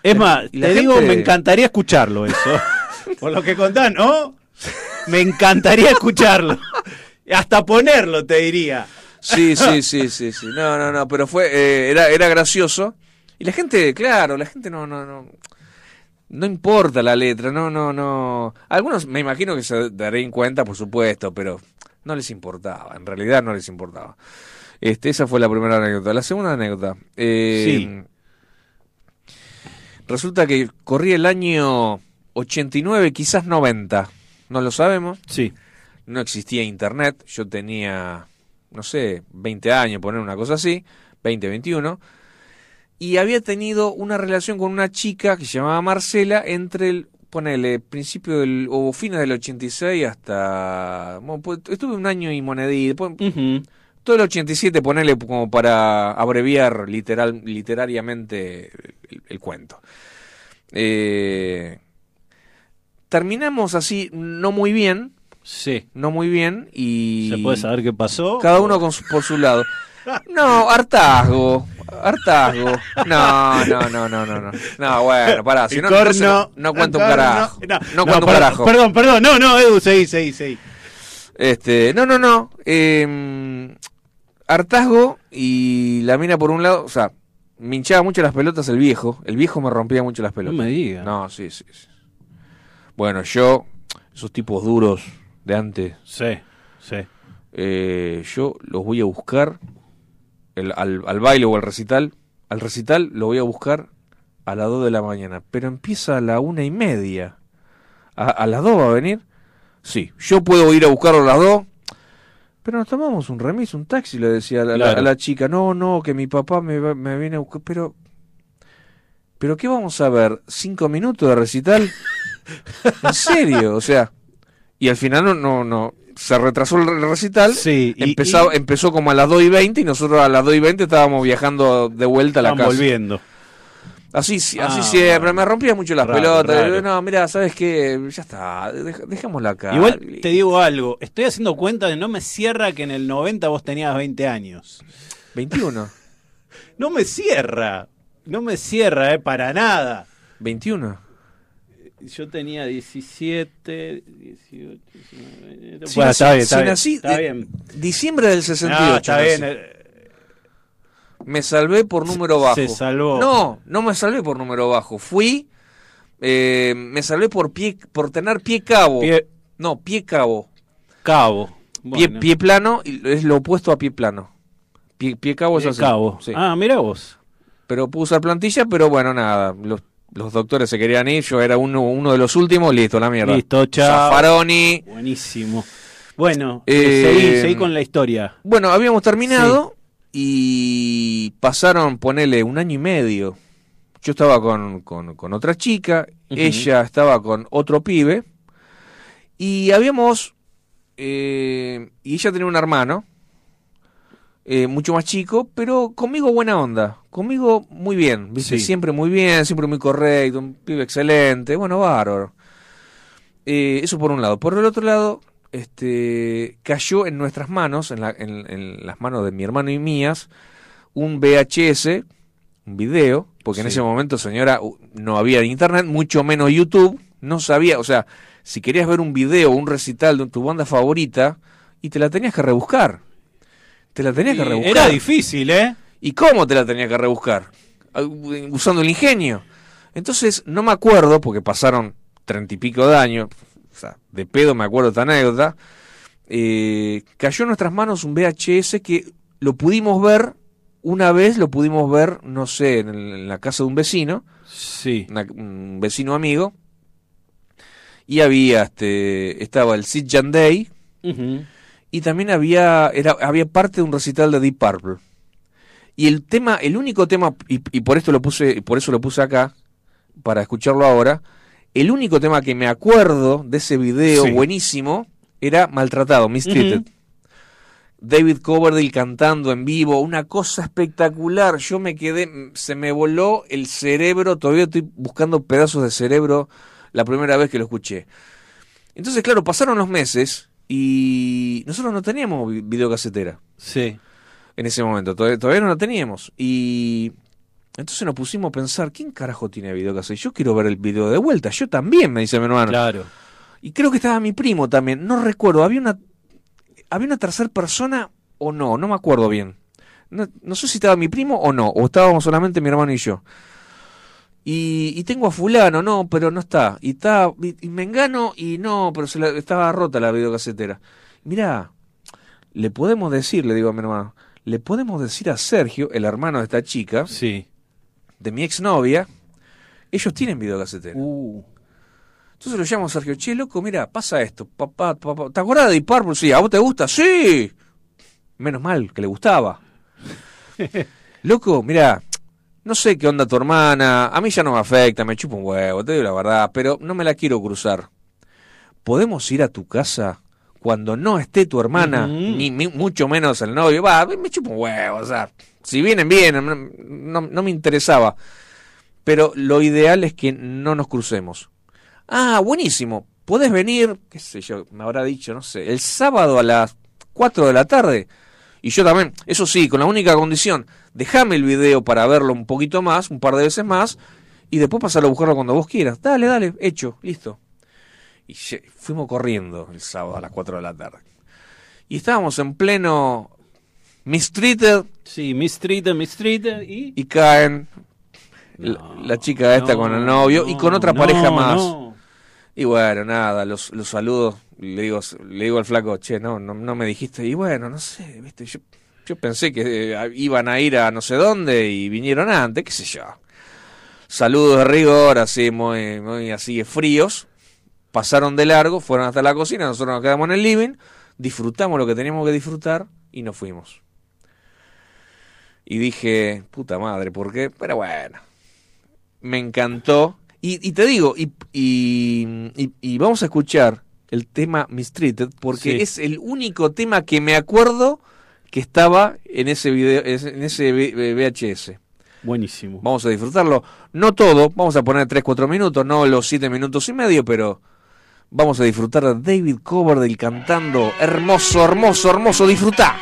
Es más, Y te digo, me encantaría escucharlo eso. Por lo que contás, ¿no? Me encantaría escucharlo. Hasta ponerlo, te diría. Sí, sí, sí, sí, sí. No, no, no, pero fue, eh, era, era gracioso. Y la gente, claro, la gente no, no, no. No importa la letra, no, no, no. Algunos me imagino que se darían cuenta, por supuesto, pero no les importaba. En realidad no les importaba. Este, esa fue la primera anécdota. La segunda anécdota. eh, Resulta que corría el año 89, quizás 90. No lo sabemos. Sí. No existía internet. Yo tenía, no sé, 20 años, poner una cosa así. 20, 21. Y había tenido una relación con una chica que se llamaba Marcela entre el, ponele, principio del, o fines del 86 hasta, bueno, pues, estuve un año y monedita, después- Ujú. todo el 87 ponele como para abreviar literal, literariamente el, el cuento. Eh, terminamos así, no muy bien, Sí. no muy bien y... ¿Se puede saber qué pasó? Cada uno con su- por su lado. No, hartazgo. Hartazgo. No, no, no, no, no. No, no bueno, pará. Si no, entonces no, no cuento un carajo. No, No cuento un perdón, carajo. Perdón, perdón. No, no, Edu, seguí, seguí, seguí. Este, no, no, no. Eh, hartazgo y la mina por un lado, o sea, me hinchaba mucho las pelotas el viejo. El viejo me rompía mucho las No pelotas. me digas. No, sí, sí, sí. Bueno, yo, esos tipos duros de antes, Sí, sí. eh, yo los voy a buscar el- al, al baile o al recital. Al recital lo voy a buscar a las 2 de la mañana, pero empieza a la una y media. ¿A, a las 2 va a venir? Sí, yo puedo ir a buscarlo a las 2. Pero nos tomamos un remis, un taxi, le decía a la, Claro. a la chica. No, no, que mi papá me, va- me viene a buscar. Pero, ¿pero qué vamos a ver? ¿Cinco minutos de recital? ¿En serio? O sea, y al final no, no, no. Se retrasó el recital. Sí, y- Empezó, y- empezó como a las 2 y 20 y nosotros a las 2 y 20 estábamos viajando de vuelta a la Están casa. volviendo. Así, sí, así Ah, siempre, me rompía mucho las Raro, pelotas. raro. No, mira, ¿sabes qué? Ya está, dej- dejémosla acá. Igual te digo algo. Estoy haciendo cuenta de no me cierra que en el 90 vos tenías 20 años. 21, No me cierra. No me cierra, eh, para nada. 21. Yo tenía 17, 18, 19. Si Bueno, nací- está bien, si está bien. nací- está eh, bien. Diciembre del 68. No, está nací. bien. eh, Me salvé por número bajo. Se salvó. No, no me salvé por número bajo. Fui, eh, me salvé por pie, por tener pie cabo. Pie No, pie cabo. cabo. Pie, Bueno, pie plano y es lo opuesto a pie plano. Pie, pie cabo es pie así. cabo. Sí. Ah, mira vos. Pero pude usar plantilla, pero bueno, nada. Los, los doctores se querían ir, yo era uno, uno de los últimos, listo, la mierda. Listo, chao. Zaffaroni. Buenísimo. Bueno, Eh, seguí, seguí con la historia. Bueno, habíamos terminado y pasaron, ponele, un año y medio. Yo estaba con, con- con otra chica, ella estaba con otro pibe, y habíamos, eh, y ella tenía un hermano, eh, mucho más chico, pero conmigo buena onda, conmigo muy bien, ¿viste? Sí. siempre muy bien, siempre muy correcto, un pibe excelente, bueno, bárbaro. Eh, eso por un lado. Por el otro lado, este, cayó en nuestras manos, en, la- en- en las manos de mi hermano y mías, un VHS, un video, porque en ese momento, señora, no había internet, mucho menos YouTube, no sabía, o sea, si querías ver un video o un recital de tu banda favorita, y te la tenías que rebuscar. Te la tenías que rebuscar. Era difícil, ¿eh? ¿Y cómo te la tenía que rebuscar? Usando el ingenio. Entonces, no me acuerdo, porque pasaron treinta y pico de años, o sea, de pedo me acuerdo esta anécdota, eh, cayó en nuestras manos un VHS que lo pudimos ver, una vez lo pudimos ver, no sé, en, el- en la casa de un vecino, Sí. una- un vecino amigo, y había, este, estaba el Sid Jan Day, Ujú. Y también había era había parte de un recital de Deep Purple y el tema el único tema y, y por esto lo puse y por eso lo puse acá para escucharlo ahora el único tema que me acuerdo de ese video Sí. buenísimo era maltratado Mistreated. David Coverdale cantando en vivo una cosa espectacular yo me quedé se me voló el cerebro todavía estoy buscando pedazos de cerebro la primera vez que lo escuché entonces claro pasaron los meses y nosotros no teníamos vi- videocasetera Sí. en ese momento, todavía, todavía no la teníamos. Y entonces nos pusimos a pensar, ¿quién carajo tiene videocasetera? Yo quiero ver el video de vuelta, yo también, me dice mi hermano. Claro. Y creo que estaba mi primo también, no recuerdo, había una, había una tercera persona o no, no me acuerdo bien. No, no sé si estaba mi primo o no, o estábamos solamente mi hermano y yo. Y, y tengo a fulano, no, pero no está. Y está y, y me engano y no, pero se la- estaba rota la videocasetera. Mirá, le podemos decir, le digo a mi hermano, le podemos decir a Sergio, el hermano de esta chica, Sí. de mi exnovia, ellos tienen videocasetera. Uh. Entonces lo llamo a Sergio, che, loco, mira, pasa esto, papá, papá, ¿te acordás de Deep Purple? Sí, ¿a vos te gusta? Sí. Menos mal, que le gustaba. loco, mira, no sé qué onda tu hermana, a mí ya no me afecta, me chupa un huevo, te digo la verdad, pero no me la quiero cruzar. ¿Podemos ir a tu casa cuando no esté tu hermana, ni mucho menos el novio? Va, me chupa un huevo, o sea, si vienen, vienen, no, no- no me interesaba. Pero lo ideal es que no nos crucemos. Ah, buenísimo. Podés venir, qué sé yo, me habrá dicho, no sé, el sábado a las 4 de la tarde. Y yo también, eso sí, con la única condición, déjame el video para verlo un poquito más, un par de veces más, y después pasarlo a buscarlo cuando vos quieras. Dale, dale, hecho, listo. Y fuimos corriendo el sábado a las 4 de la tarde. Y estábamos en pleno Mistreated Sí, mistreated, mistreated y... y caen la, No, la chica esta con el novio y con otra pareja más. Y bueno, nada, los, los saludos, le digo, al flaco, che, no, no, me dijiste, y bueno, no sé, viste, yo, pensé que eh, iban a ir a no sé dónde y vinieron antes, qué sé yo. Saludos de rigor, así, muy, muy así fríos, pasaron de largo, fueron hasta la cocina, nosotros nos quedamos en el living, disfrutamos lo que teníamos que disfrutar y nos fuimos. Y dije, puta madre, ¿por qué? Pero bueno, me encantó. Y, y te digo, y, y- y vamos a escuchar el tema Mistreated, porque Sí. es el único tema que me acuerdo que estaba en ese video, en ese VHS. Buenísimo. Vamos a disfrutarlo. No todo, vamos a poner 3-4 minutos, no los 7 minutos y medio, pero vamos a disfrutar de David Coverdale cantando. Hermoso, hermoso, hermoso, disfrutá.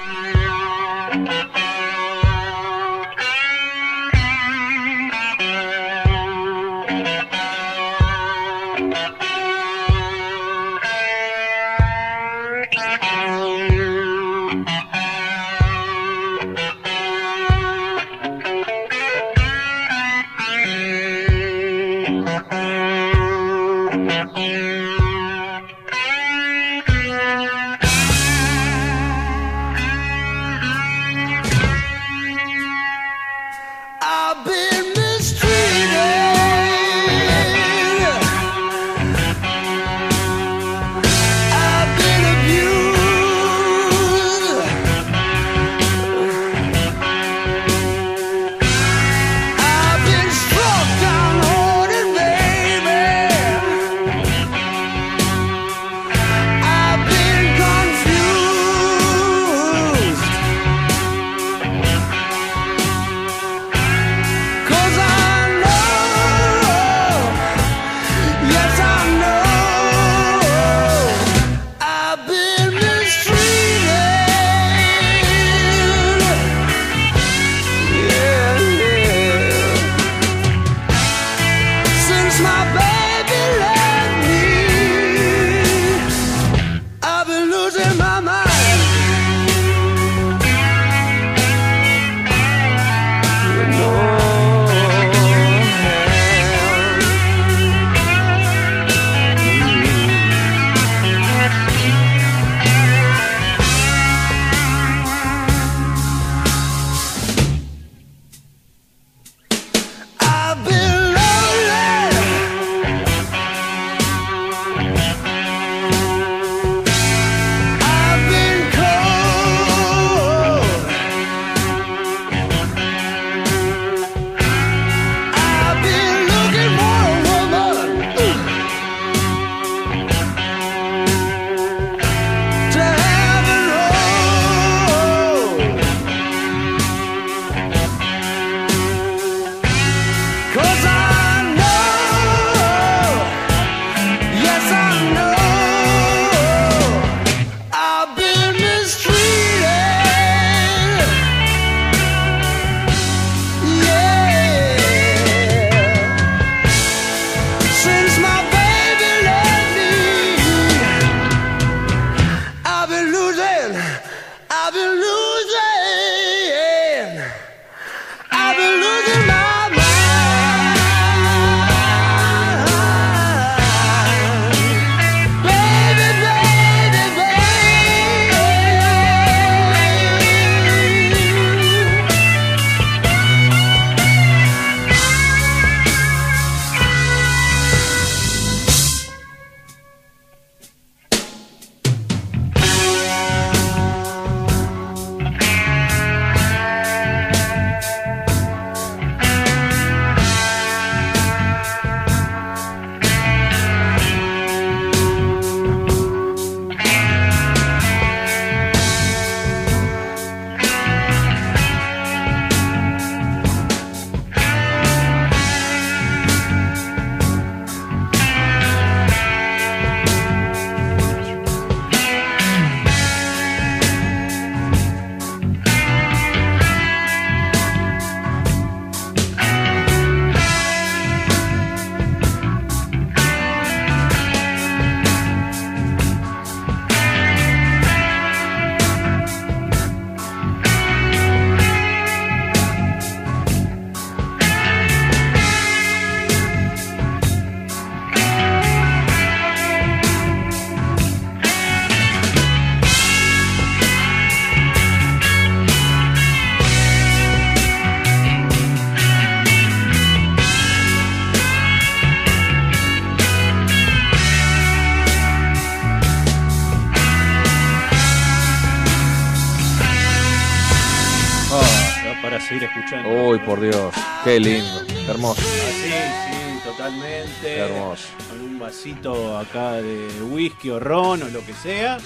Qué lindo, hermoso, Así, sí, totalmente. qué hermoso. Con un vasito acá de whisky o ron o lo que sea.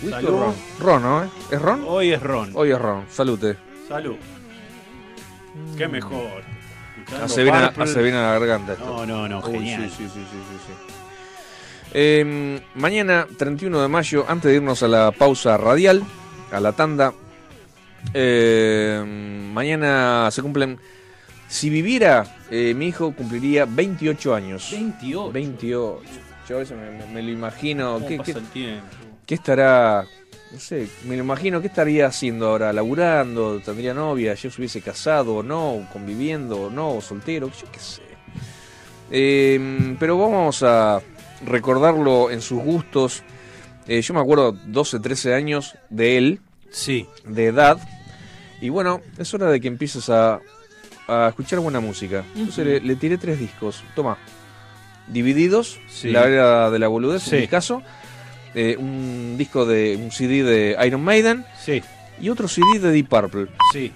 Whisky Salud. o ron? Ron, ¿no? eh? ¿Es ron? Hoy es ron. Hoy es ron, salute. Salud. Qué mejor. Hace bien, a, Purple. hace bien a la garganta esto. No, no, no, Uy, genial. sí, sí, sí, sí, sí, sí. Eh, mañana, 31 de mayo, antes de irnos a la pausa radial, a la tanda, eh, mañana se cumplen. Si viviera, eh, mi hijo cumpliría 28 años. 28. 28. Yo a veces me, me- me lo imagino. ¿Cómo ¿Qué, pasa qué- el tiempo? qué estará no sé, me lo imagino, ¿qué estaría haciendo ahora? ¿Laburando? ¿Tendría novia? ¿Ya se hubiese casado o no? ¿Conviviendo o no? ¿Soltero? Yo qué sé. Eh, pero vamos a recordarlo en sus gustos. Eh, yo me acuerdo 12, 13 años de él, Sí. de edad. Y bueno, es hora de que empieces a, a escuchar buena música. Entonces le, le tiré tres discos. Toma. Divididos, Sí. La Era de la Boludez, Sí. en mi caso. Eh, un disco de. un CD de Iron Maiden Sí, y otro CD de Deep Purple. sí.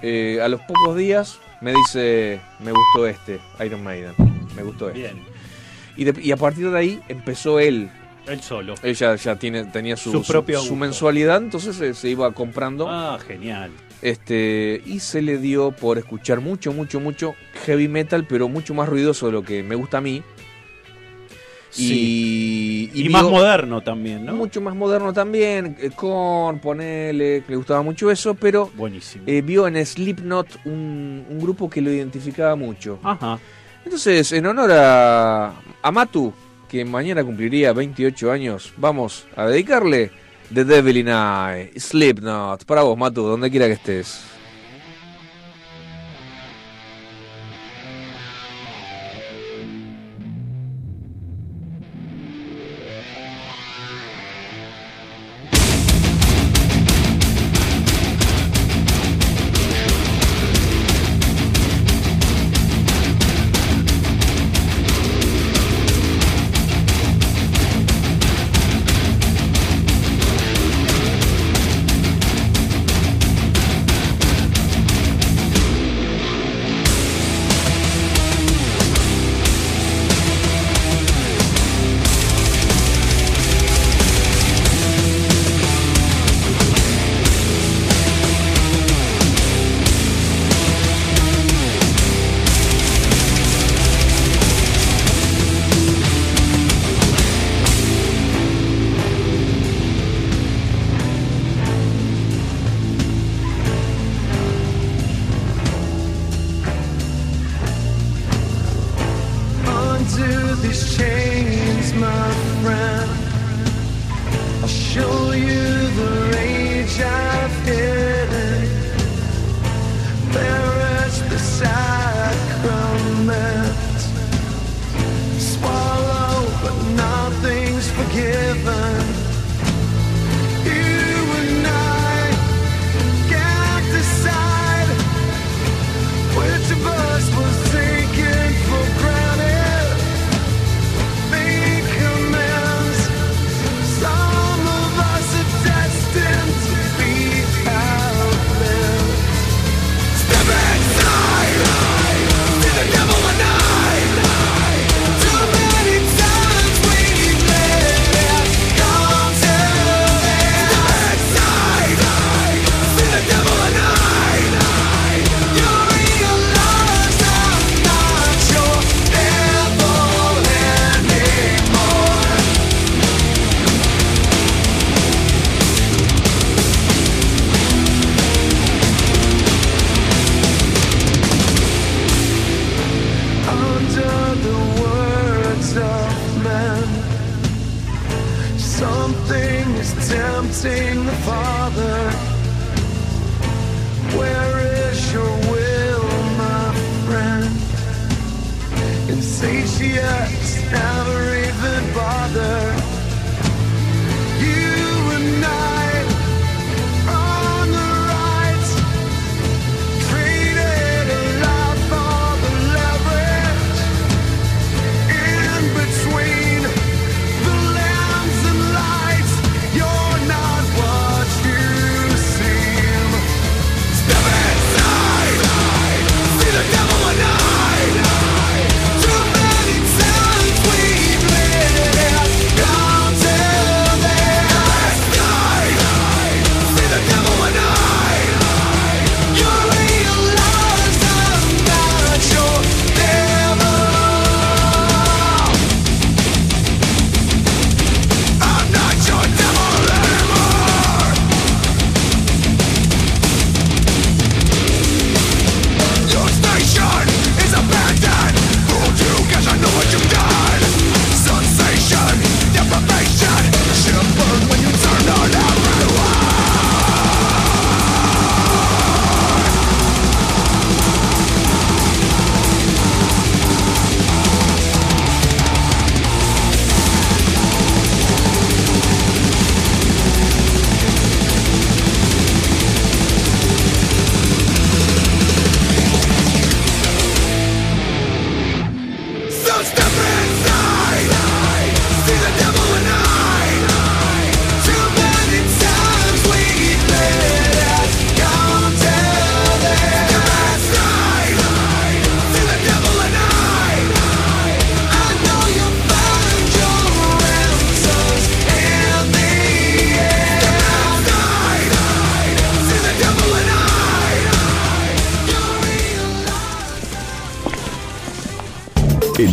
Eh, a los pocos días me dice, me gustó este, Iron Maiden. Me gustó este. Bien. Y, de- y a partir de ahí empezó él. Él solo. Él ya, ya tiene, tenía su, Su propio su mensualidad, entonces se, se iba comprando. Ah, genial. Este, y se le dio por escuchar mucho, mucho, mucho heavy metal, pero mucho más ruidoso de lo que me gusta a mí. Sí. Y, Y, más moderno también, ¿no? Mucho más moderno también, eh, con, ponele, que le gustaba mucho eso, pero Buenísimo. eh, vio en Slipknot un, un grupo que lo identificaba mucho. Ajá. Entonces, en honor a, a Matu, que mañana cumpliría 28 años, vamos a dedicarle The Devil in I, Slipknot, para vos, Matu, donde quiera que estés.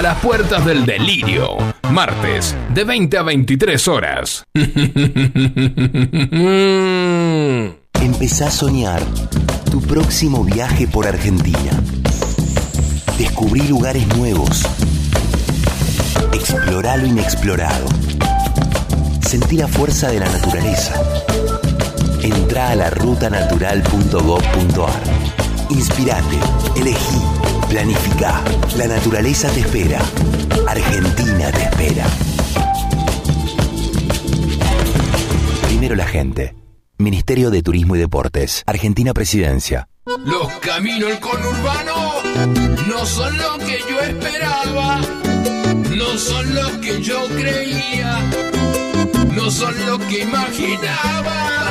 A las puertas del delirio, martes, de 20 a 23 horas. Empezá a soñar tu próximo viaje por Argentina. Descubrí lugares nuevos. Explorá lo inexplorado. Sentí la fuerza de la naturaleza. Entrá a la rutanatural.gov.ar. Inspirate, elegí, planificá. La naturaleza te espera. Argentina te espera. Primero la gente. Ministerio de Turismo y Deportes. Argentina Presidencia. Los caminos del conurbano no son lo que yo esperaba, no son lo que yo creía, no son lo que imaginaba.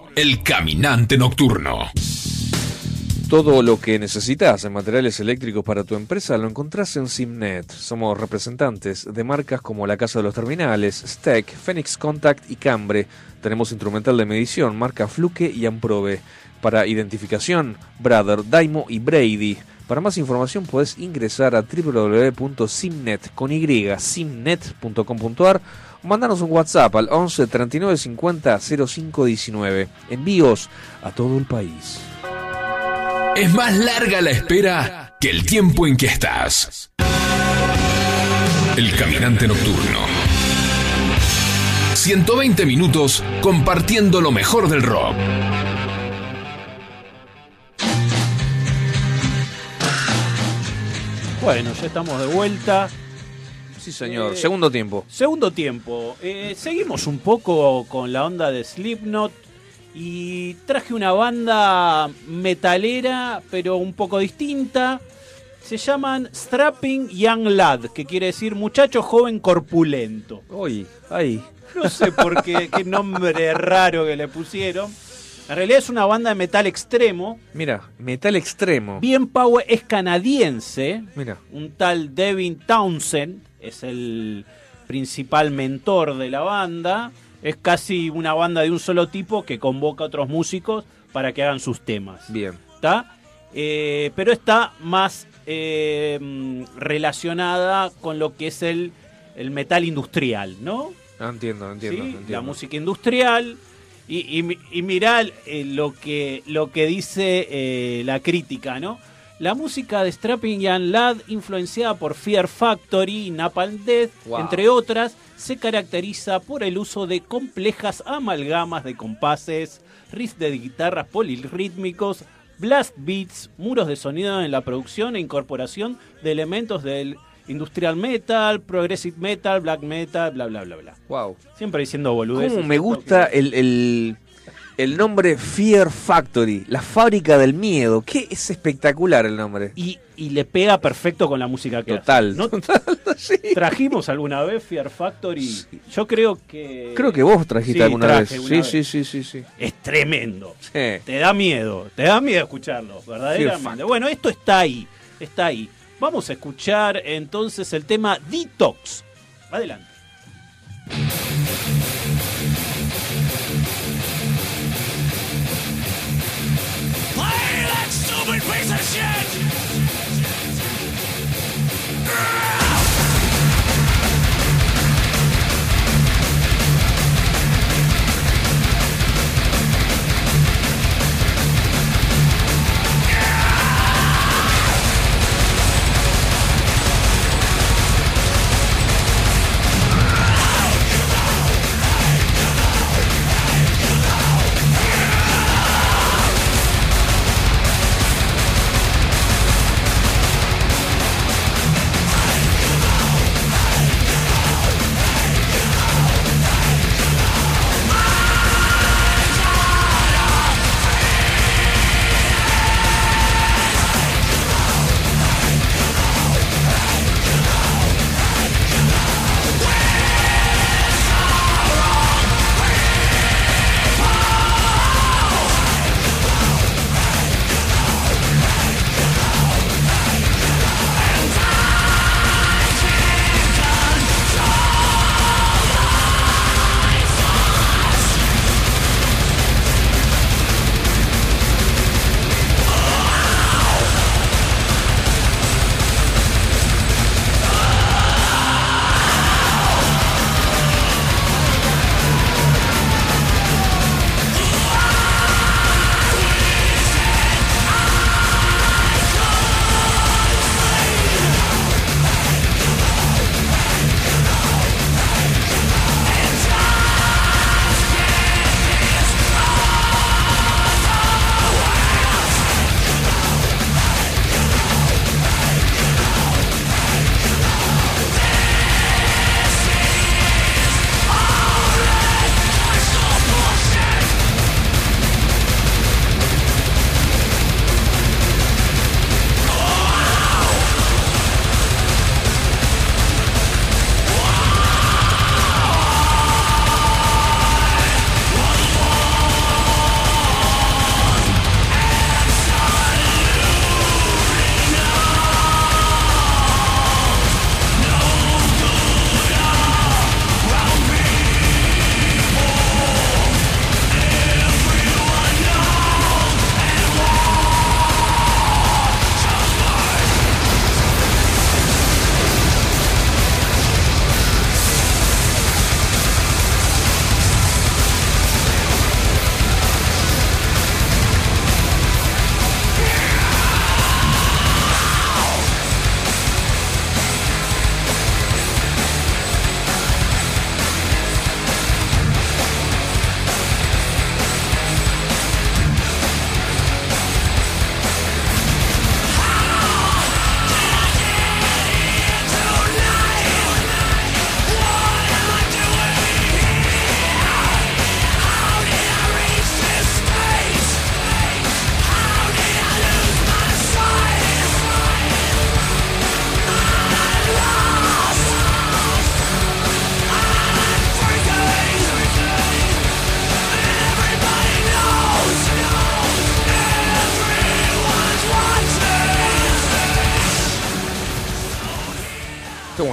El caminante nocturno. Todo lo que necesitas en materiales eléctricos para tu empresa lo encontrás en Simnet. Somos representantes de marcas como la Casa de los Terminales, Steck, Phoenix Contact y Cambre. Tenemos instrumental de medición, marca Fluke y Amprobe. Para identificación, Brother, Daimo y Brady. Para más información puedes ingresar a www.simnet mandanos un WhatsApp al 11 39 50 05 19. Envíos a todo el país. Es más larga la espera que el tiempo en que estás. El caminante nocturno. 120 minutos compartiendo lo mejor del rock. Bueno, ya estamos de vuelta. Sí, señor. Eh, Segundo tiempo. Segundo tiempo. Eh, seguimos un poco con la onda de Slipknot y traje una banda metalera, pero un poco distinta. Se llaman Strapping Young Lad, que quiere decir muchacho joven corpulento. Uy, ahí. No sé por qué, qué nombre raro que le pusieron. En realidad es una banda de metal extremo. Mira, metal extremo. Bien Power es canadiense. Mira. Un tal Devin Townsend es el principal mentor de la banda. Es casi una banda de un solo tipo que convoca a otros músicos para que hagan sus temas. Bien. ¿Está? Eh, pero está más eh, relacionada con lo que es el, el metal industrial, ¿no? Ah, entiendo, entiendo, ¿Sí? entiendo. La música industrial. Y, y, mi- y mirá eh, lo, que, lo que dice eh, la crítica, ¿no? La música de Strapping Young Lad, influenciada por Fear Factory y Napalm Death, Wow. entre otras, se caracteriza por el uso de complejas amalgamas de compases, riffs de guitarras polirrítmicos, blast beats, muros de sonido en la producción e incorporación de elementos del industrial metal, progressive metal, black metal, bla bla bla bla. Wow. Siempre diciendo boludeces. ¿Cómo me gusta el, el, el nombre Fear Factory? La fábrica del miedo. Que es espectacular el nombre. Y, y le pega perfecto con la música que Total. hace. ¿No? ¿Trajimos alguna vez Fear Factory? Yo creo que... Creo que vos trajiste Sí, alguna vez. sí, vez. sí, sí, sí, sí. Es tremendo. Te da miedo, te da miedo escucharlo, verdaderamente. Bueno, esto está ahí, está ahí. Vamos a escuchar entonces el tema Detox. Adelante.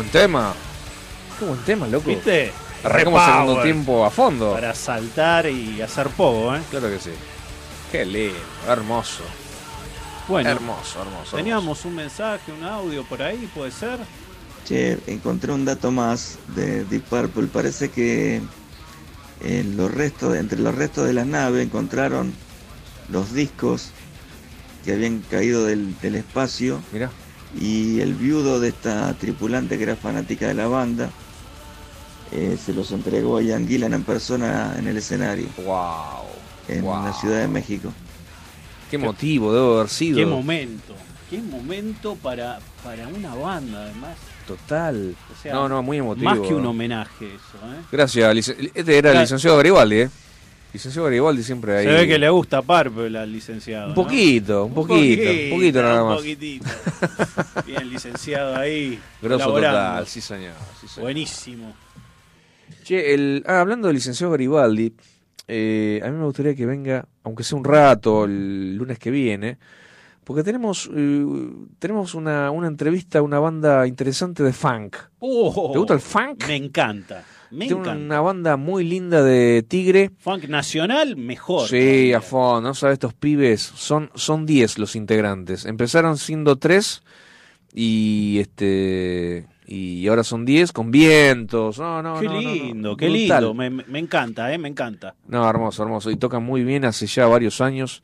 Buen tema. Qué buen tema, loco. ¿Viste? Arrancamos Repower. segundo tiempo a fondo. Para saltar y hacer poco, ¿eh? Claro que sí. Qué lindo, hermoso. Bueno, hermoso, hermoso. teníamos un mensaje, un audio por ahí, ¿puede ser? Che, encontré un dato más de Deep Purple. Parece que en los restos, entre los restos de la nave encontraron los discos que habían caído del, del espacio. Mirá. Y el viudo de esta tripulante que era fanática de la banda eh, se los entregó a Ian Gillan en persona en el escenario. ¡Wow! En Wow. la Ciudad de México. Qué motivo debe haber sido. Qué momento. Qué momento para, para una banda, además. Total. O sea, no, no, muy emotivo. Más que un homenaje eso, ¿eh? Gracias. Este era el licenciado Garibaldi, ¿eh? Licenciado Garibaldi siempre ahí. Se ve que le gusta Purple al licenciado. Un ¿no? poquito, un poquito, un poquito nada un más. poquitito. Bien, licenciado ahí. Grosso total, sí señor, sí señor. Buenísimo. Che, el, ah, hablando del licenciado Garibaldi, eh, a mí me gustaría que venga, aunque sea un rato, el lunes que viene, porque tenemos eh, tenemos una, una entrevista a una banda interesante de funk. Oh, ¿Te gusta el funk? Me encanta. Me Tiene encanta. una banda muy linda de Tigre. Funk nacional, mejor. Sí, a fondo, ¿no sabes? Estos pibes son son 10 los integrantes. Empezaron siendo 3 y este y ahora son 10 con vientos. No, no, qué no, no, no. lindo, qué Brutal. lindo. Me, me encanta, ¿eh? Me encanta. No, hermoso, hermoso. Y tocan muy bien hace ya varios años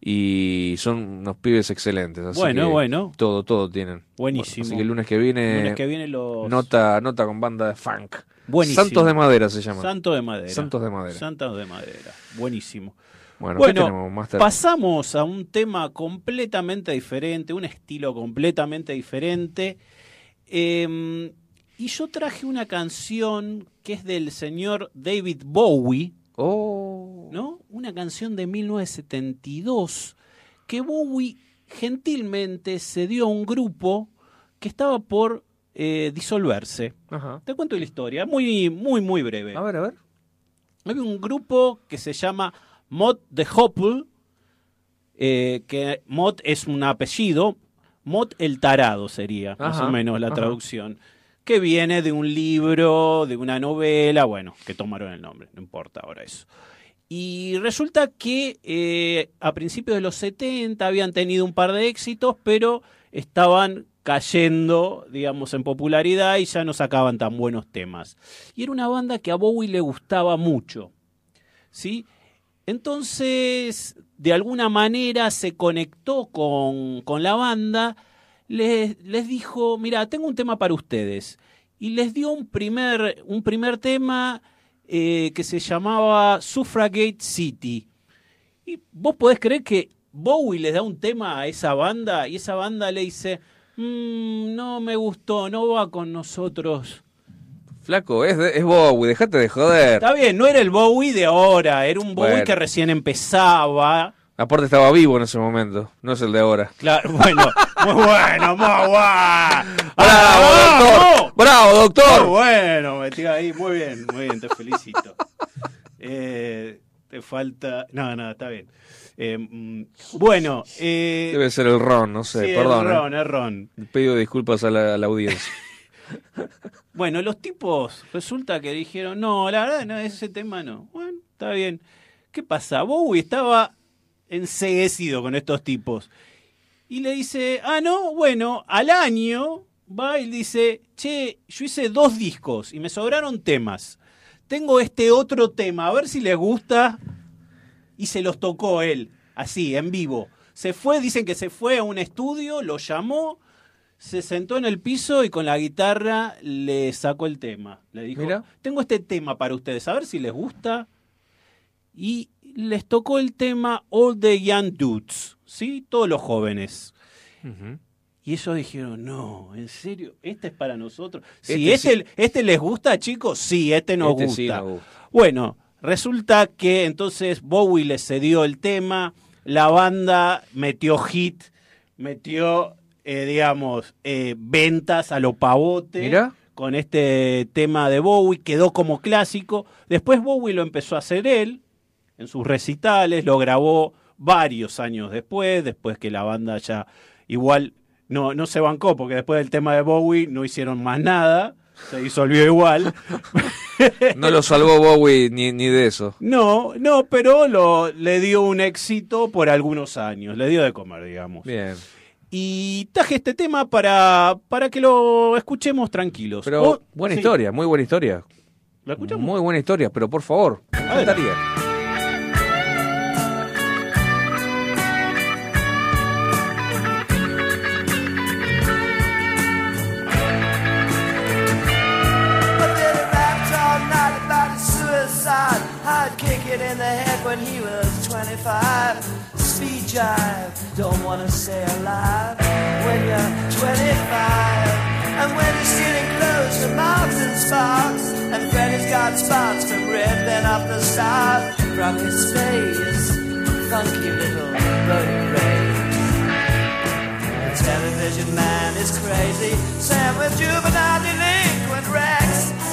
y son unos pibes excelentes. Así Bueno, que bueno. Todo, todo tienen. Buenísimo. Así que el lunes que viene, lunes que viene los- nota, nota con banda de funk. Buenísimo. Santos de Madera se llama. Santo de madera. Santos de Madera. Santos de madera. Buenísimo. Bueno, pasamos a un tema completamente diferente, un estilo completamente diferente. Eh, y yo traje una canción que es del señor David Bowie. Oh. ¿No? Una canción de 1972 que Bowie gentilmente se dio a un grupo que estaba por eh, disolverse. Ajá. Te cuento la historia, muy, muy, muy breve. A ver, a ver. Había un grupo que se llama Mod the Hopple, eh, que Mod es un apellido, Mod el Tarado sería, más o menos la ajá. traducción, que viene de un libro, de una novela, bueno, que tomaron el nombre, no importa ahora eso. Y resulta que eh, a principios de los 70 habían tenido un par de éxitos, pero estaban cayendo, digamos, en popularidad y ya no sacaban tan buenos temas. Y era una banda que a Bowie le gustaba mucho. ¿Sí? Entonces, de alguna manera se conectó con, con la banda, les, les dijo, mira, tengo un tema para ustedes. Y les dio un primer, un primer tema eh, que se llamaba Suffragette City. Y vos podés creer que Bowie les da un tema a esa banda y esa banda le dice, "Mm, no me gustó, no va con nosotros. Flaco, es, de- es Bowie, dejate de joder. Está bien, no era el Bowie de ahora, era un Bowie Bueno. que recién empezaba. Aparte estaba vivo en ese momento, no es el de ahora. Claro, bueno, muy bueno, muy bueno. ¡Bravo, doctor! ¡Bravo, doctor! Muy bueno, metí ahí, muy bien, muy bien, te felicito. Eh, te falta. No, no, está bien. Eh, mm, bueno, eh, Debe ser el ron, no sé, sí, perdón. Es eh. ron, es ron. Pido disculpas a la, a la audiencia. Bueno, los tipos resulta que dijeron, no, la verdad, no, ese tema no. Bueno, está bien. ¿Qué pasa? Bowie estaba enseguecido con estos tipos. Y le dice, ah, no, bueno, al año va y dice, che, yo hice dos discos y me sobraron temas. Tengo este otro tema, a ver si les gusta. Y se los tocó él, así, en vivo. Se fue, dicen que se fue a un estudio, lo llamó, se sentó en el piso y con la guitarra le sacó el tema. Le dijo, Mira. tengo este tema para ustedes, a ver si les gusta. Y les tocó el tema All the Young Dudes, ¿sí? Todos los jóvenes. Y ellos dijeron, no, en serio, este es para nosotros. Si Este este, este, les gusta, chicos, sí, este nos Este gusta. sí nos gusta. Bueno, resulta que entonces Bowie le cedió el tema, la banda metió hit, metió, eh, digamos, eh, ventas a lo pavote. Con este tema de Bowie, quedó como clásico. Después Bowie lo empezó a hacer él en sus recitales, lo grabó varios años después, después que la banda ya igual no, no se bancó, porque después del tema de Bowie no hicieron más nada, se disolvió igual. No lo salvó Bowie ni, ni de eso. No, no, pero lo, le dio un éxito por algunos años, le dio de comer, digamos. Bien. Y traje este tema para, para que lo escuchemos tranquilos. Pero Oh, buena sí. historia, muy buena historia. ¿Lo escuchamos? Muy buena historia, pero por favor, me 25. Speed jive, don't wanna stay alive when you're 25. And when you're stealing clothes from Marks and Sparks, and Freddy's got spots from ripping up the stars from his face. Funky little road. The television man is crazy. Sam with juvenile delinquent Rex.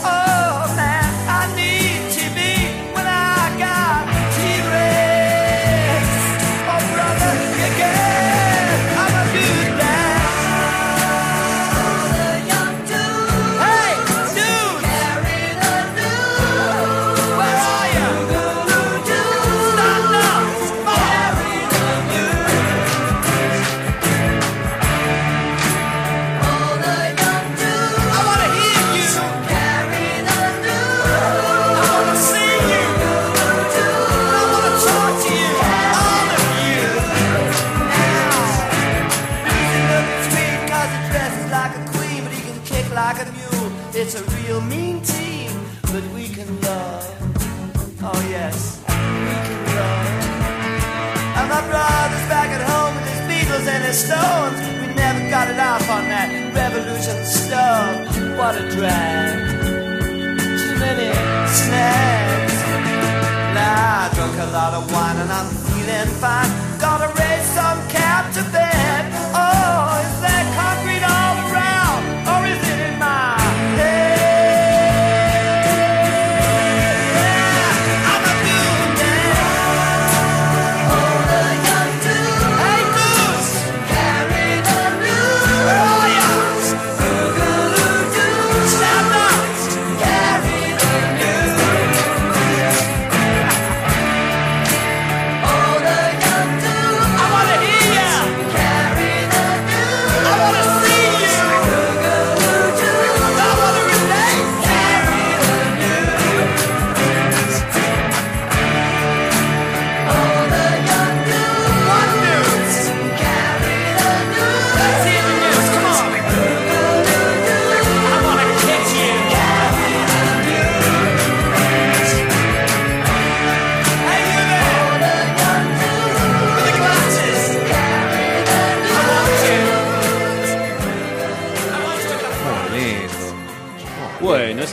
His Stones. We never got it off on that revolution stuff. What a drag. Too many snags. Now I drunk a lot of wine and I'm feeling fine. Gotta raise some cap to bed. Oh, is that concrete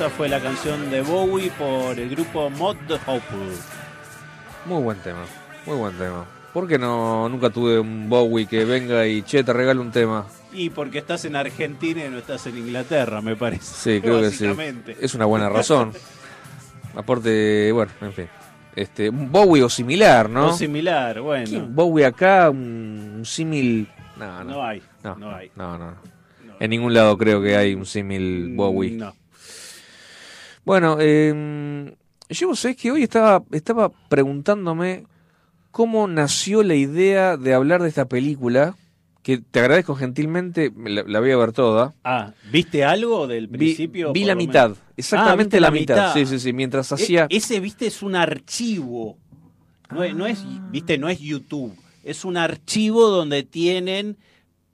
esa fue la canción de Bowie por el grupo Mod the Hopeful. Muy buen tema, muy buen tema. ¿Por qué no nunca tuve un Bowie que venga y che, te regale un tema? Y porque estás en Argentina y no estás en Inglaterra, me parece. Sí, creo que sí. Es una buena razón. Aparte, bueno, en fin. Este, un Bowie o similar, ¿no? O similar, bueno. Bowie acá, un, un símil. No, no. No hay, No, no hay. No, no, no. En ningún lado creo que hay un símil Bowie. No. Bueno, eh, yo sé que hoy estaba, estaba preguntándome cómo nació la idea de hablar de esta película, que te agradezco gentilmente, me la, la voy a ver toda. Ah, ¿viste algo del principio? vi por la mitad, exactamente Ah, ¿viste la, mitad. Sí, sí, sí, mientras E- hacía... ese, viste, es un archivo. No, es- no es, Ah. viste, no es YouTube. Es un archivo donde tienen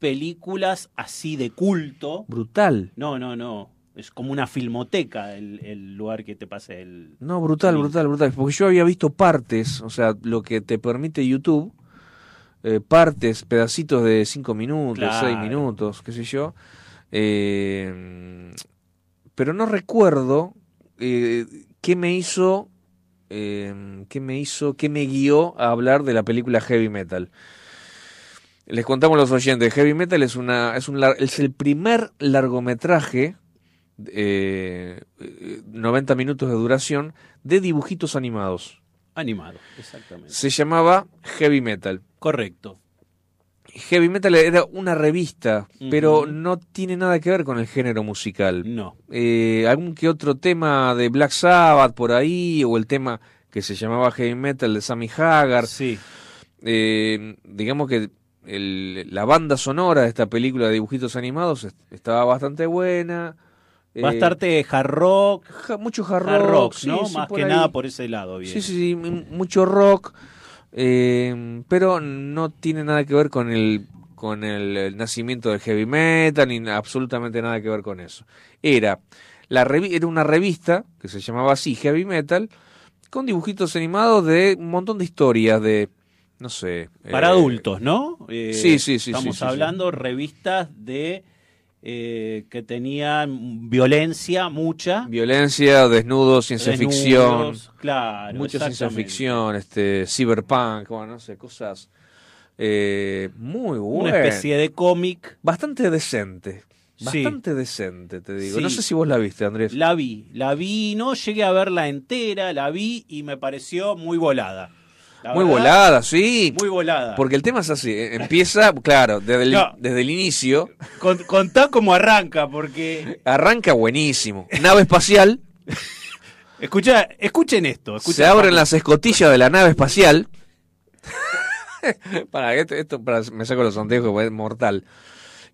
películas así de culto. Brutal. No, no, no. Es como una filmoteca el, el lugar que te pase el. No, brutal, brutal, brutal. Porque yo había visto partes, o sea, lo que te permite YouTube, eh, partes, pedacitos de cinco minutos, Claro. seis minutos, qué sé yo. Eh, pero no recuerdo eh, qué me hizo, eh, qué me hizo, qué me guió a hablar de la película Heavy Metal. Les contamos a los oyentes, Heavy Metal es una, es un, es el primer largometraje eh, eh, 90 minutos de duración de dibujitos animados. Animado, exactamente. Se llamaba Heavy Metal. Correcto. Heavy Metal era una revista, pero no tiene nada que ver con el género musical. No. Eh, algún que otro tema de Black Sabbath por ahí, o el tema que se llamaba Heavy Metal de Sammy Hagar. Sí. Eh, digamos que el- la banda sonora de esta película de dibujitos animados est- estaba bastante buena. Bastante hard rock. Ja- mucho hard rock, Hard rock, sí, ¿no? sí, Más que ahí. nada por ese lado, bien. Sí, sí, sí, mucho rock, eh, pero no tiene nada que ver con el con el, el nacimiento del heavy metal ni absolutamente nada que ver con eso. Era la revi- era una revista que se llamaba así Heavy Metal con dibujitos animados de un montón de historias de no sé, Para eh, adultos, ¿no? Eh, sí, sí, sí, Estamos sí, hablando revistas de eh, que tenían violencia mucha. Violencia, desnudos, ciencia Desnudos, ficción, claro, mucha ciencia ficción, este, cyberpunk, bueno, no sé, cosas eh, muy buenas. Una especie de cómic. Bastante decente, Sí. bastante decente, te digo. Sí. No sé si vos la viste, Andrés. La vi, la vi, no llegué a verla entera, la vi y me pareció muy volada. La muy verdad, volada, sí. Muy volada. Porque el tema es así, eh, empieza, claro, desde el, No. desde el inicio, Con- contá cómo arranca, porque. arranca buenísimo. Nave espacial, Escucha, escuchen esto. escuchen se abren las escotillas de la nave espacial. para esto, esto para, me saco los anteojos, porque es mortal.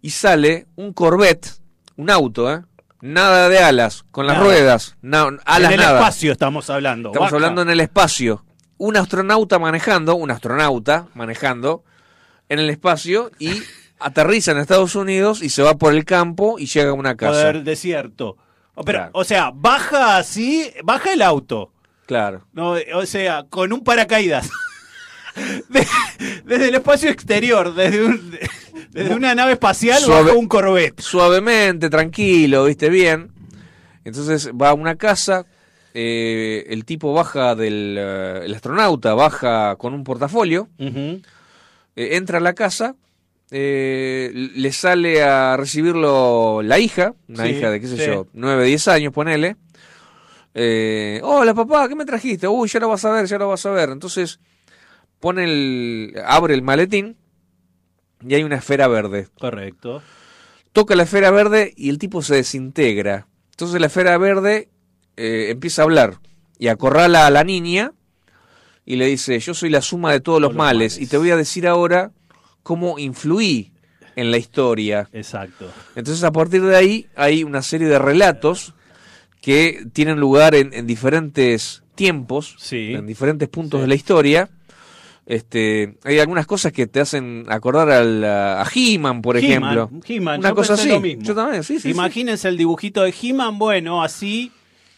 Y sale un Corvette, un auto, ¿eh? Nada de alas, con las Nada. ruedas, na- alas en el nada. espacio estamos hablando. Estamos baja. hablando en el espacio. Un astronauta manejando, un astronauta manejando en el espacio y aterriza en Estados Unidos y se va por el campo y llega a una casa. Poder desierto. O, pero, Claro. o sea, baja así, baja el auto. Claro. No, o sea, con un paracaídas. De- desde el espacio exterior, desde, un- desde una nave espacial Suave- baja un Corvette. Suavemente, tranquilo, viste bien. Entonces va a una casa, eh, el tipo baja del... eh, el astronauta baja con un portafolio, eh, entra a la casa, eh, le sale a recibirlo la hija, una Sí, hija de qué sé sí. yo, 9, 10 años, ponele. Hola papá, ¿qué me trajiste? Uy, ya lo vas a ver, ya lo vas a ver. Entonces pone el, abre el maletín y hay una esfera verde. Correcto. Toca la esfera verde y el tipo se desintegra. Entonces la esfera verde eh, empieza a hablar y acorrala a la niña y le dice, yo soy la suma de todos los, los males, males. y te voy a decir ahora cómo influí en la historia. Exacto. Entonces a partir de ahí hay una serie de relatos que tienen lugar en, en diferentes tiempos, Sí. en diferentes puntos Sí. de la historia. Este, hay algunas cosas que te hacen acordar al, a He-Man, por ejemplo. He-Man, Una yo cosa pensé así. lo mismo. Yo también, sí, sí, sí. Imagínense el dibujito de He-Man, bueno, así,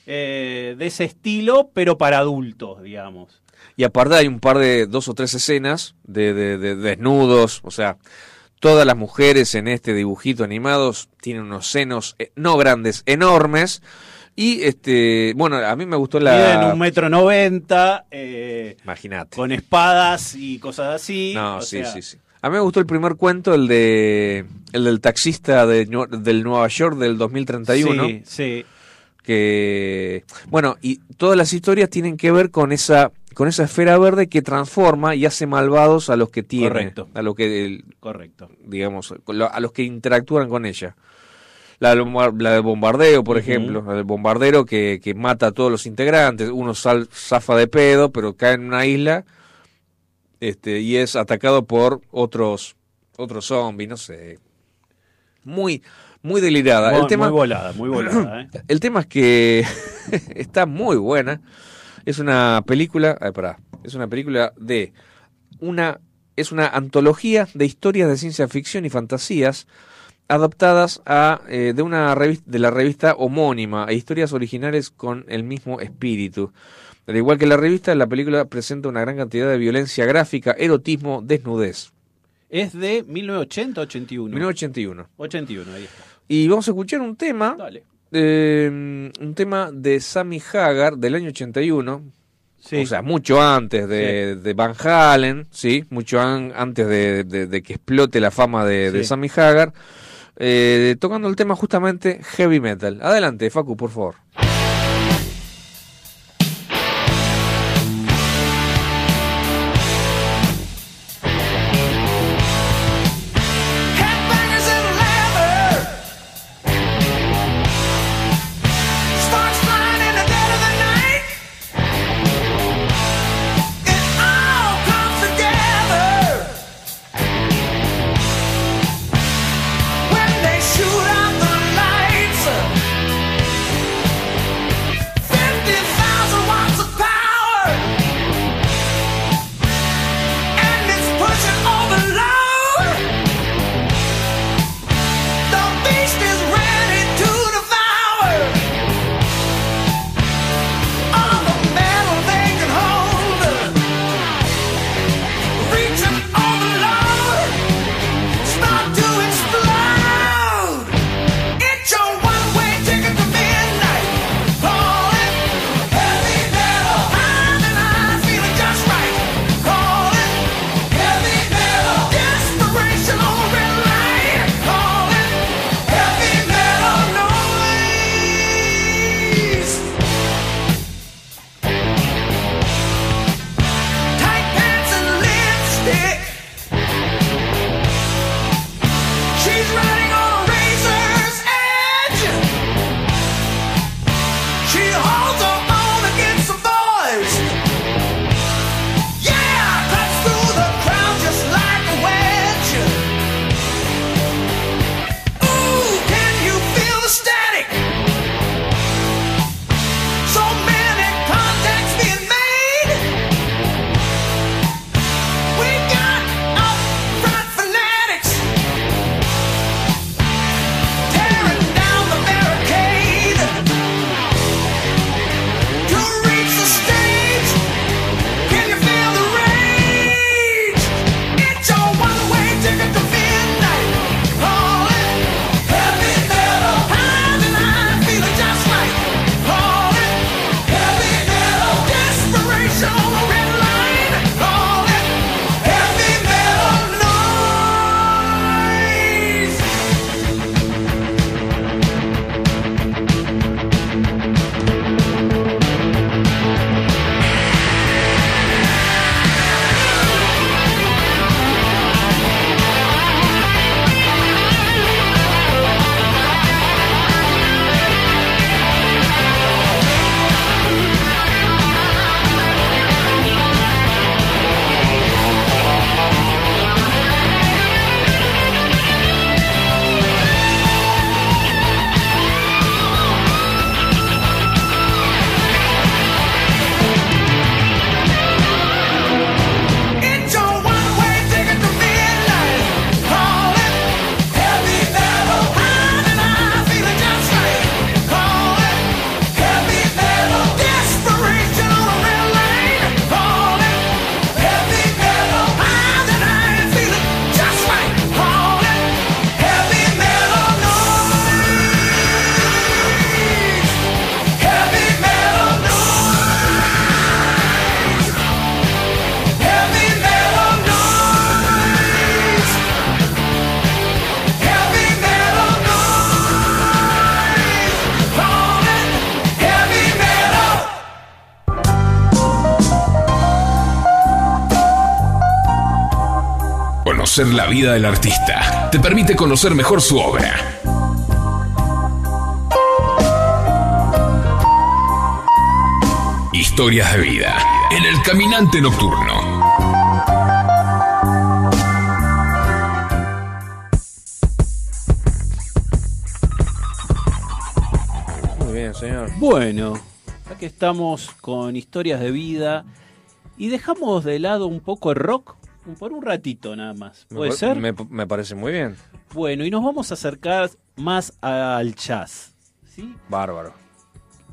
eh, de ese estilo, pero para adultos, digamos. Y aparte hay un par de dos o tres escenas de, de- de desnudos, o sea, todas las mujeres en este dibujito animados tienen unos senos eh, no grandes, enormes. Y este, bueno, a mí me gustó Miden la. un metro noventa, eh, Imagínate. con espadas y cosas así. No, o sí, sea, sí, sí. A mí me gustó el primer cuento, el de el del taxista de, del Nueva York del 2031. Sí, sí. Que bueno y todas las historias tienen que ver con esa con esa esfera verde que transforma y hace malvados a los que tiene Correcto. a los que el- correcto. digamos a los que interactúan con ella la, la del bombardeo por ejemplo la del bombardero que, que mata a todos los integrantes uno sal- zafa de pedo pero cae en una isla este y es atacado por otros otros zombies no sé muy muy delirada Muy, el tema muy volada, muy volada. ¿eh? el tema es que está muy buena. Es una película, ay, pará, es una película de una es una antología de historias de ciencia ficción y fantasías adaptadas a eh, de una revista de la revista homónima e historias originales con el mismo espíritu. Al igual que la revista, la película presenta una gran cantidad de violencia gráfica, erotismo, desnudez. Es de 1980-81. 1981. 81, ahí está. Y vamos a escuchar un tema Dale. eh, un tema de Sammy Hagar del año 81. Sí. O sea, mucho antes de, de Van Halen, ¿sí? Mucho an- antes de, de- de que explote la fama de, de. Sammy Hagar. eh, tocando el tema justamente heavy metal. Adelante, Facu, por favor. Conocer la vida del artista. Te permite conocer mejor su obra. Historias de vida en el caminante nocturno. Muy bien, señor. Bueno, aquí estamos con historias de vida y dejamos de lado un poco el rock por un ratito nada más. Me ¿Puede pa- ser? Me, me parece muy bien. Bueno, y nos vamos a acercar más al jazz. ¿sí? Bárbaro.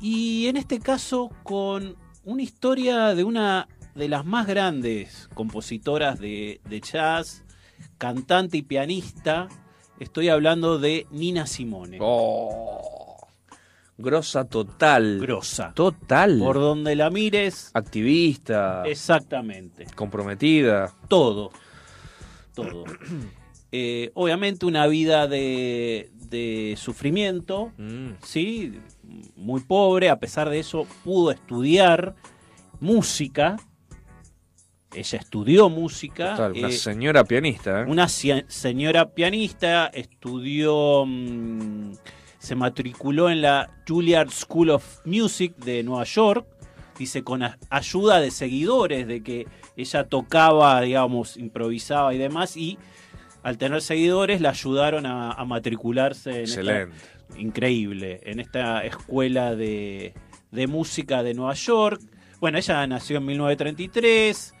Y en este caso con una historia de una de las más grandes compositoras de, de jazz, cantante y pianista. Estoy hablando de Nina Simone. Oh, grosa total. Grosa. Total. Por donde la mires, Activista. exactamente. Comprometida. Todo. Todo. Eh, obviamente una vida de, de sufrimiento, Mm. ¿sí? Muy pobre, a pesar de eso pudo estudiar música. Ella estudió música. Total, una eh, señora pianista. ¿eh? una señora pianista, estudió, mm, se matriculó en la Juilliard School of Music de Nueva York, dice con ayuda de seguidores, de que ella tocaba, digamos, improvisaba y demás, y al tener seguidores la ayudaron a, a matricularse en esta- Excelente. increíble, en esta escuela de, de música de Nueva York. Bueno, ella nació en 1933,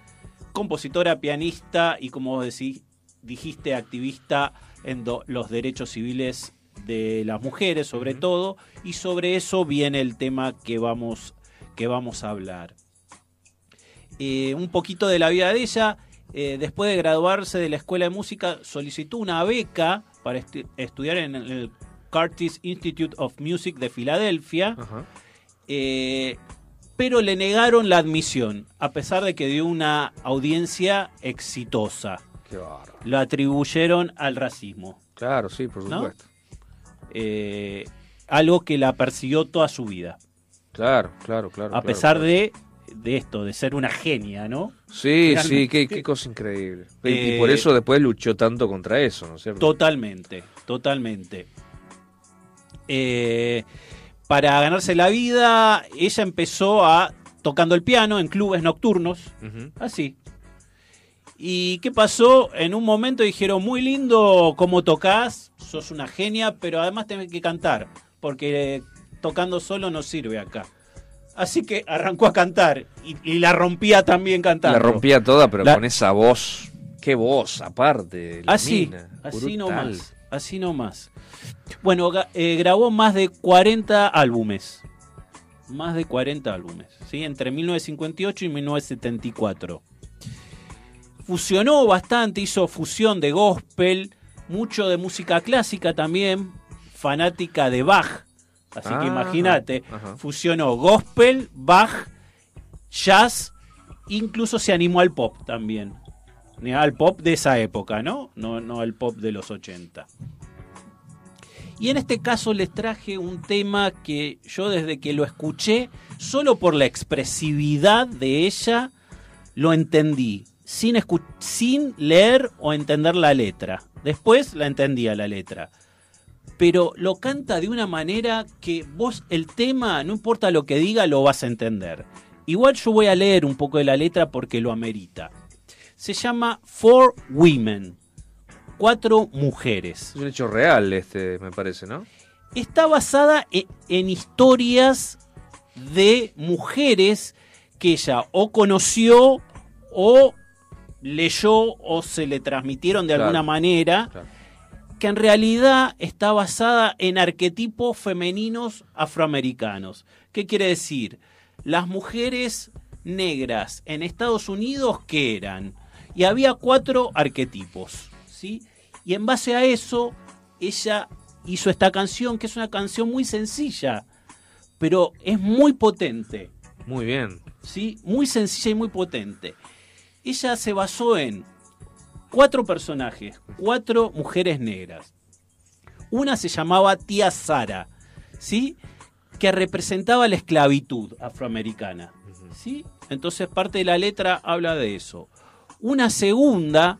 compositora, pianista y como vos decís, dijiste, activista en do- los derechos civiles de las mujeres, sobre todo, y sobre eso viene el tema que vamos, que vamos a hablar. Eh, un poquito de la vida de ella. eh, después de graduarse de la escuela de música, solicitó una beca para estu- estudiar en el Curtis Institute of Music de Filadelfia. Eh, pero le negaron la admisión, a pesar de que dio una audiencia exitosa. Qué. Lo atribuyeron al racismo. Claro, sí, por ¿No? Eh, algo que la persiguió toda su vida. Claro, claro, claro. A pesar claro. de, de esto, de ser una genia, ¿no? Sí, Realmente. sí, qué, qué cosa increíble. Y- y Eh, por eso después luchó tanto contra eso, ¿no es cierto? Totalmente, totalmente. Eh, para ganarse la vida, ella empezó a tocando el piano en clubes nocturnos, así. ¿Y qué pasó? En un momento dijeron, muy lindo cómo tocas, sos una genia, pero además tenés que cantar, porque tocando solo no sirve acá. Así que arrancó a cantar y, y la rompía también cantando. La rompía toda, pero La- con esa voz. Qué voz, aparte. Así, mina, así nomás, así nomás. Bueno, eh, grabó más de 40 álbumes. Más de 40 álbumes, ¿sí? Entre 1958 y 1974. Fusionó bastante, hizo fusión de gospel, mucho de música clásica también, fanática de Bach. Así Ah, que imagínate, ajá. fusionó gospel, Bach, jazz, incluso se animó al pop también. Al pop de esa época, ¿no? No, no al pop de los 80. Y en este caso les traje un tema que yo desde que lo escuché, solo por la expresividad de ella, lo entendí, sin, sin leer o entender la letra. Después la entendía la letra. Pero lo canta de una manera que vos el tema, no importa lo que diga, lo vas a entender. Igual yo voy a leer un poco de la letra porque lo amerita. Se llama Four Women. Cuatro mujeres. Es un hecho real, este, me parece, ¿no? Está basada e- en, historias de mujeres que ella o conoció o leyó o se le transmitieron de Claro, alguna manera, claro. que en realidad está basada en arquetipos femeninos afroamericanos. ¿Qué quiere decir? Las mujeres negras en Estados Unidos, ¿qué eran? Y había cuatro arquetipos, ¿sí? Y en base a eso, ella hizo esta canción, que es una canción muy sencilla, pero es muy potente. Muy bien. ¿sí? Muy sencilla y muy potente. Ella se basó en cuatro personajes, cuatro mujeres negras. Una se llamaba Tía Sara, ¿sí? Que representaba la esclavitud afroamericana, ¿sí? Entonces parte de la letra habla de eso. Una segunda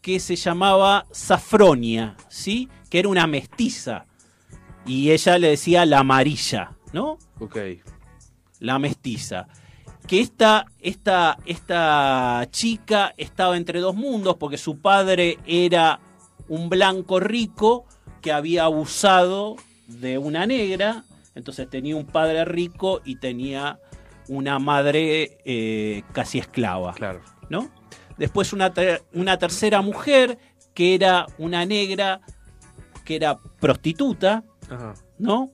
que se llamaba Safronia, ¿sí? Que era una mestiza. Y ella le decía la amarilla, ¿no? Ok. La mestiza. Que esta, esta, esta chica estaba entre dos mundos porque su padre era un blanco rico que había abusado de una negra. Entonces tenía un padre rico y tenía una madre eh, casi esclava. Claro. ¿no? Después una, ter- una tercera mujer que era una negra que era prostituta, Ajá. ¿no?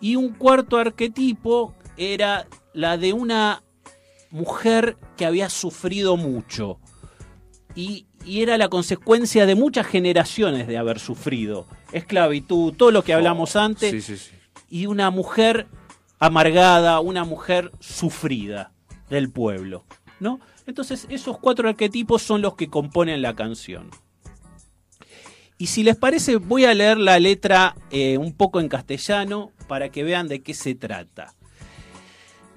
Y un cuarto arquetipo era la de una mujer que había sufrido mucho. Y, y era la consecuencia de muchas generaciones de haber sufrido. Esclavitud, todo lo que hablamos antes. Sí, sí, sí. Y una mujer amargada, una mujer sufrida del pueblo. ¿no? Entonces, esos cuatro arquetipos son los que componen la canción. Y si les parece, voy a leer la letra eh, un poco en castellano para que vean de qué se trata.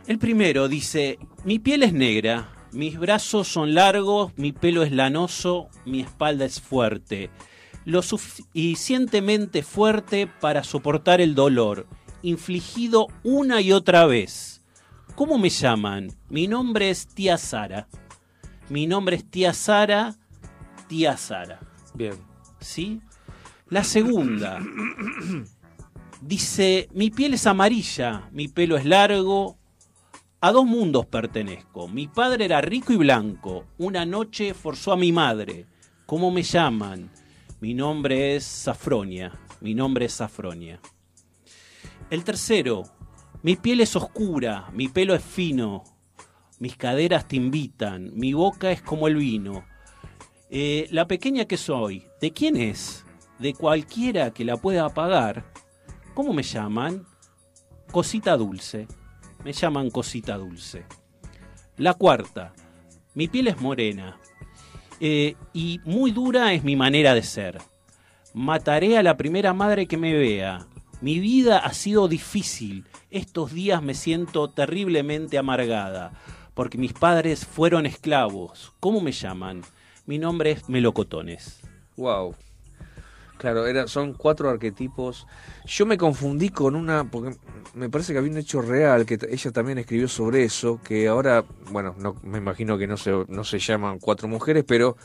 El primero dice, mi piel es negra, mis brazos son largos, mi pelo es lanoso, mi espalda es fuerte, lo suficientemente fuerte para soportar el dolor, infligido una y otra vez. ¿Cómo me llaman? Mi nombre es tía Sara. Mi nombre es tía Sara, tía Sara. Bien. ¿Sí? La segunda dice, mi piel es amarilla, mi pelo es largo, a dos mundos pertenezco. Mi padre era rico y blanco. Una noche forzó a mi madre. ¿Cómo me llaman? Mi nombre es Safronia. Mi nombre es Safronia. El tercero, mi piel es oscura, mi pelo es fino, mis caderas te invitan, mi boca es como el vino. Eh, la pequeña que soy, ¿de quién es? De cualquiera que la pueda pagar. ¿Cómo me llaman? Cosita dulce. Me llaman cosita dulce. La cuarta, mi piel es morena. eh, y muy dura es mi manera de ser. Mataré a la primera madre que me vea. Mi vida ha sido difícil. Estos días me siento terriblemente amargada, porque mis padres fueron esclavos. ¿Cómo me llaman? Mi nombre es Melocotones. Wow. Claro, era, son cuatro arquetipos. Yo me confundí con una, porque me parece que había un hecho real, que ella también escribió sobre eso, que ahora, bueno, no, me imagino que no se, no se llaman cuatro mujeres, pero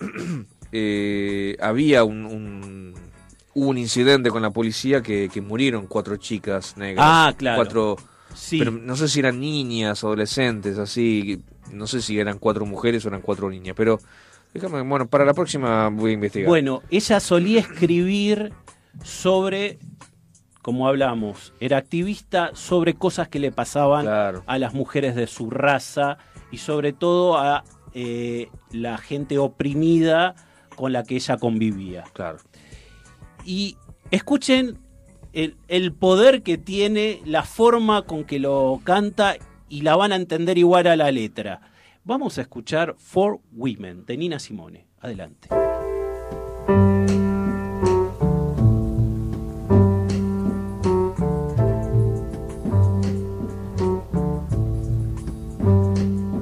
eh, había un, un, hubo un incidente con la policía que, que murieron cuatro chicas negras. Ah, claro. Cuatro, Sí. pero no sé si eran niñas, adolescentes, así, no sé si eran cuatro mujeres o eran cuatro niñas, pero déjame, bueno, para la próxima voy a investigar. Bueno, ella solía escribir sobre, como hablamos, era activista sobre cosas que le pasaban Claro. a las mujeres de su raza y sobre todo a eh, la gente oprimida con la que ella convivía. Claro. Y escuchen el, el poder que tiene, la forma con que lo canta y la van a entender igual a la letra. Vamos a escuchar For Women de Nina Simone. Adelante.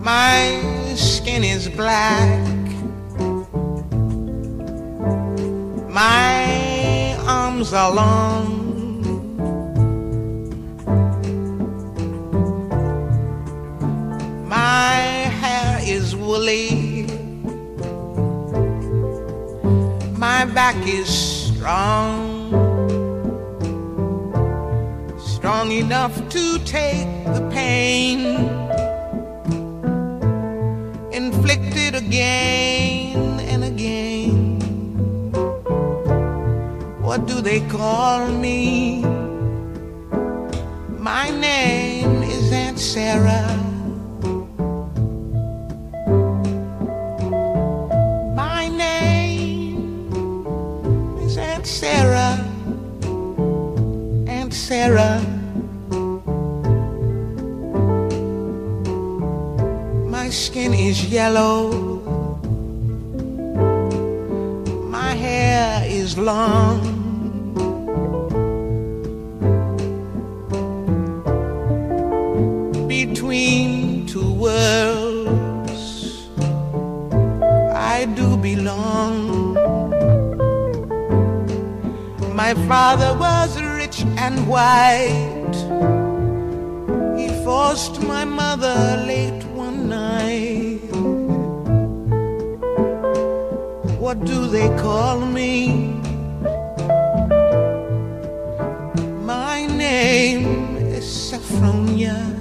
My skin is black. My arms are long. Woolly. My back is strong. Strong enough to take the pain inflicted again and again. What do they call me? My name is Aunt Sarah. Aunt Sarah. Aunt Sarah. My skin is yellow. My hair is long. My father was rich and white. He forced my mother late one night. What do they call me? My name is Saffronia.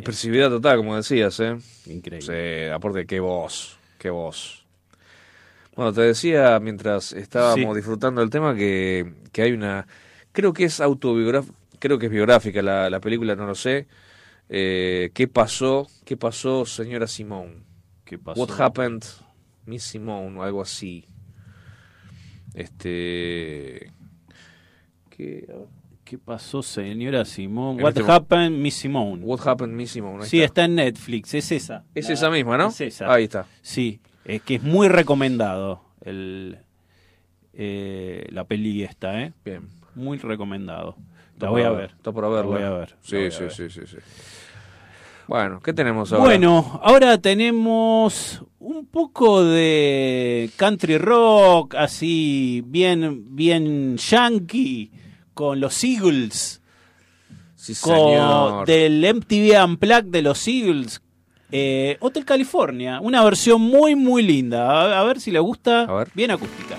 Expresividad total, como decías, ¿eh? Increíble. Sí, aparte, qué voz, qué voz. Bueno, te decía mientras estábamos Sí. disfrutando del tema que, que hay una. Creo que es autobiográfica, creo que es biográfica la, la película, no lo sé. Eh, ¿Qué pasó? ¿Qué pasó, señora Simone? ¿Qué pasó? What happened, Miss Simone? O algo así. Este. ¿Qué, a ver. ¿Qué pasó, señora Simón? What este happened, Miss Simone? What happened, Miss Simone? Sí, está. está en Netflix, es esa. Es La- esa misma, ¿no? Es esa. Ahí está. Sí, es que es muy recomendado el, eh, la peli esta, ¿eh? Bien. Muy recomendado. La voy a ver. Está por verla. La voy a ver. Sí, la voy a sí, ver. sí, sí, sí. Bueno, ¿qué tenemos ahora? Bueno, ahora tenemos un poco de country rock, así bien, bien yankee, con los Eagles, Sí, con, señor. del MTV Unplugged de los Eagles, eh, Hotel California, una versión muy, muy linda. A, a ver si le gusta, ver. bien acústica.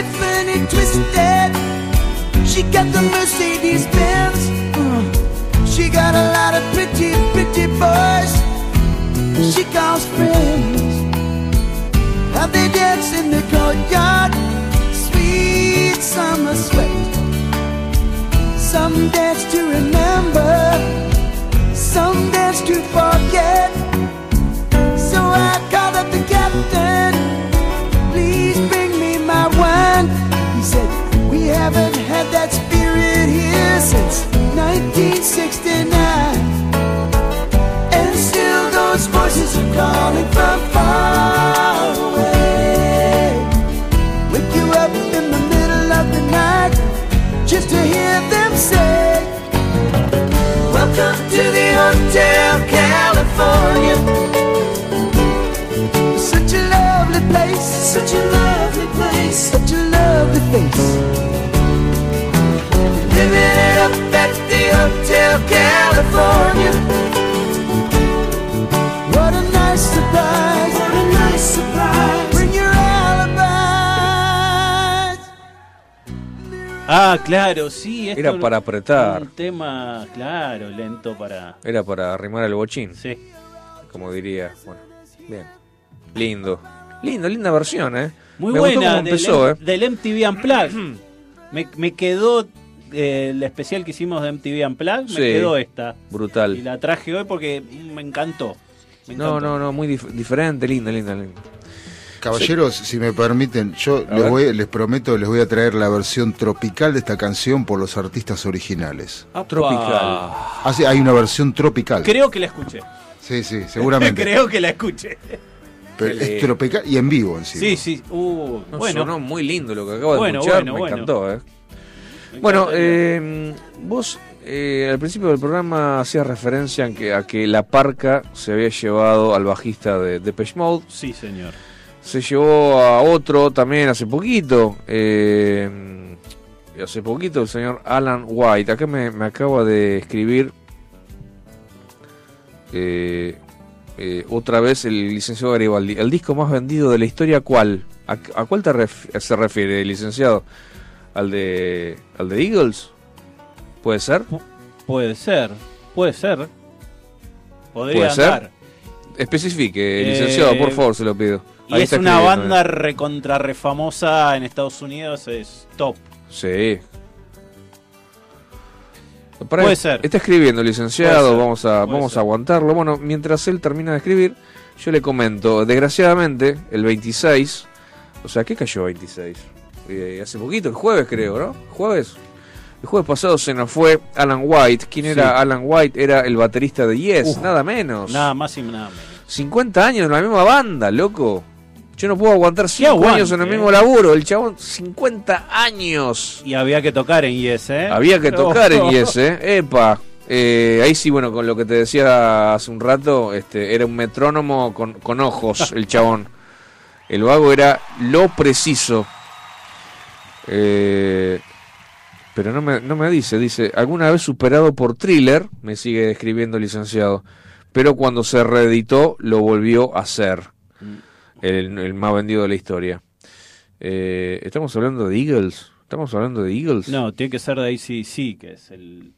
Tiffany twisted. She got the Mercedes Benz. Uh, she got a lot of pretty, pretty boys. She calls friends. How they dance in the courtyard. Sweet summer sweat. Some dance to remember. Some dance to forget. So I called up the captain. We haven't had that spirit here since 1969. And still those voices are calling from far away. Wake you up in the middle of the night just to hear them say, Welcome to the Hotel California. Such a lovely place, such a lovely face. Living it up at the Hotel California. What a nice surprise, what a nice surprise. Bring your alibis. Ah, claro, sí. Esto Era para apretar. Un tema, claro, lento para. Era para arrimar el bochín. Sí. Como diría. Bueno, bien. Lindo. Lindo, linda versión, ¿eh? Muy Me gustó buena. cómo del, empezó, M- ¿eh? del MTV Unplugged. me, me quedó eh, el especial que hicimos de MTV Unplugged. Sí. Me quedó esta. Brutal. Y la traje hoy porque mm, me encantó. Me No, encantó. no, no, muy dif- diferente, linda, linda, linda. Caballeros, si me permiten, yo les, voy- les prometo, les voy a traer la versión tropical de esta canción por los artistas originales. Apa. Tropical. Ah, sí, hay una versión tropical. Creo que la escuché. Sí, sí, seguramente. Creo que la escuché. Pero es tropical y en vivo encima. Sí, sí. Uh, No, bueno, sonó muy lindo lo que acabo de escuchar, bueno, me bueno. encantó, ¿eh? me Bueno, eh, vos eh, al principio del programa hacías referencia a que, a que la parca se había llevado al bajista de Depeche Mode. Sí, señor. Se llevó a otro también hace poquito. eh, hace poquito el señor Alan White. Acá me, me acaba de escribir eh, eh, otra vez el licenciado Garibaldi. ¿El disco más vendido de la historia cuál? ¿A, a cuál te ref- se refiere, licenciado? ¿Al de, ¿Al de Eagles? ¿Puede ser? Puede ser. Puede ser. Podría ¿Puede ser? Especifique, Eh, licenciado, por favor, se lo pido. Y Ahí es una banda eh. recontra refamosa en Estados Unidos, es top. Sí. Puede ser. Está escribiendo, licenciado, vamos a puede vamos ser. a aguantarlo. Bueno, mientras él termina de escribir, yo le comento, desgraciadamente, el 26, o sea, ¿qué cayó 26? Eh, hace poquito, el jueves creo, ¿no? ¿Jueves? El jueves pasado se nos fue Alan White. ¿Quién Sí. era Alan White? Era el baterista de Yes, Uf. nada menos. Nada más y nada menos. 50 años en la misma banda, loco. Yo no puedo aguantar 5 aguante, años en el eh. mismo laburo. El chabón, 50 años. Y había que tocar en Yes, ¿eh? Había que tocar en. Yes, ¿eh? Epa. Eh, ahí sí, bueno, con lo que te decía hace un rato, este, era un metrónomo con, con ojos, el chabón. El vago era lo preciso. Eh, pero no me, no me dice, dice, alguna vez superado por thriller, me sigue escribiendo el licenciado, pero cuando se reeditó lo volvió a hacer. El, el más vendido de la historia. Eh, ¿Estamos hablando de Eagles? ¿Estamos hablando de Eagles? No, tiene que ser de ACC, que es el...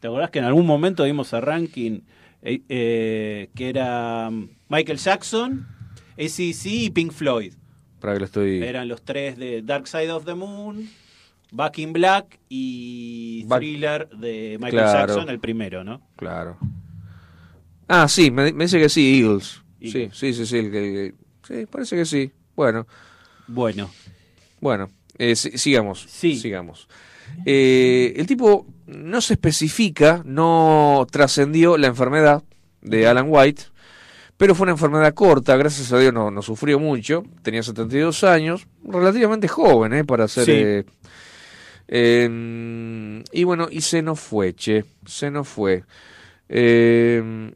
¿Te acordás que en algún momento dimos el ranking eh, eh, que era um, Michael Jackson, ACC y Pink Floyd? Para que lo estoy... Eran los tres de Dark Side of the Moon, Back in Black y Back- Thriller de Michael Claro. Jackson, el primero, ¿no? Claro. Ah, sí, me, me dice que sí, Eagles. Eagles. Sí, sí, sí, sí, el que- sí, parece que sí. Bueno, Bueno, bueno, eh, si- sigamos. Sí. Sigamos. Eh, el tipo no se especifica, no trascendió la enfermedad de Alan White, pero fue una enfermedad corta, gracias a Dios no, no sufrió mucho, tenía 72 años, relativamente joven, ¿eh? Para ser... Sí. eh, eh, y bueno, y se nos fue, che, se nos fue. Eh,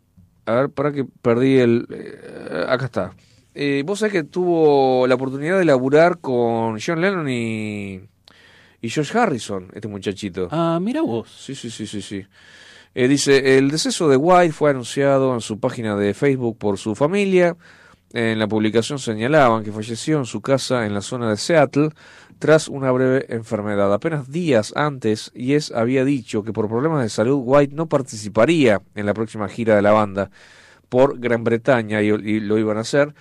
a ver, para que perdí el... eh, acá está. Eh, Vos sabés que tuvo la oportunidad de laburar con John Lennon y, y George Harrison, este muchachito. ah, mira vos. Sí, sí, sí, sí, sí. Eh, dice, el deceso de White fue anunciado en su página de Facebook por su familia. En la publicación señalaban que falleció en su casa en la zona de Seattle tras una breve enfermedad. Apenas días antes, Yes había dicho que por problemas de salud White no participaría en la próxima gira de la banda por Gran Bretaña y, lo iban a hacer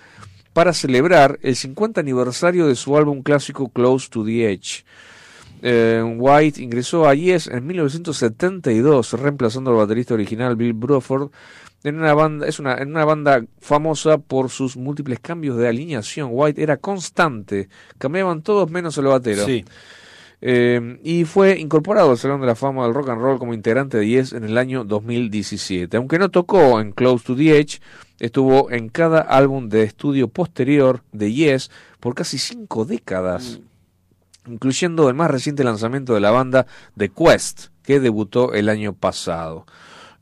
para celebrar el 50 aniversario de su álbum clásico Close to the Edge. Eh, White ingresó a Yes en 1972, reemplazando al baterista original Bill Bruford en una banda, es una, en una banda famosa por sus múltiples cambios de alineación. White era constante, cambiaban todos menos el batero. Eh, y fue incorporado al Salón de la Fama del Rock and Roll como integrante de Yes en el año 2017. Aunque no tocó en Close to the Edge, estuvo en cada álbum de estudio posterior de Yes por casi cinco décadas, incluyendo el más reciente lanzamiento de la banda The Quest, que debutó el año pasado.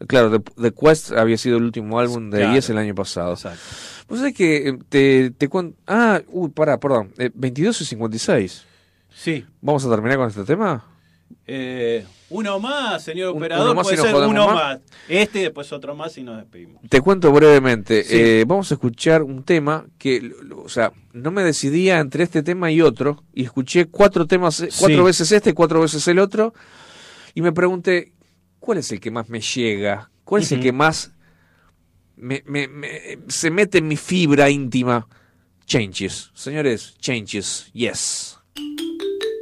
Claro, The, Quest había sido el último álbum de Claro. Yes el año pasado. Exacto. Vos sabés que eh, te, te cuento... Ah, uy, pará, perdón. Eh, 22 y 56. Sí. ¿Vamos a terminar con este tema? Eh, uno más, señor Un- operador, uno más puede y ser uno más. más. Este y después otro más y nos despedimos. Te cuento brevemente. Sí. Eh, vamos a escuchar un tema que, o sea, no me decidía entre este tema y otro y escuché cuatro temas, eh, cuatro Sí. veces este, cuatro veces el otro y me pregunté cuál es el que más me llega, cuál es el que más me, me- me- se mete en mi fibra íntima. Changes, señores, changes, yes. Thank you.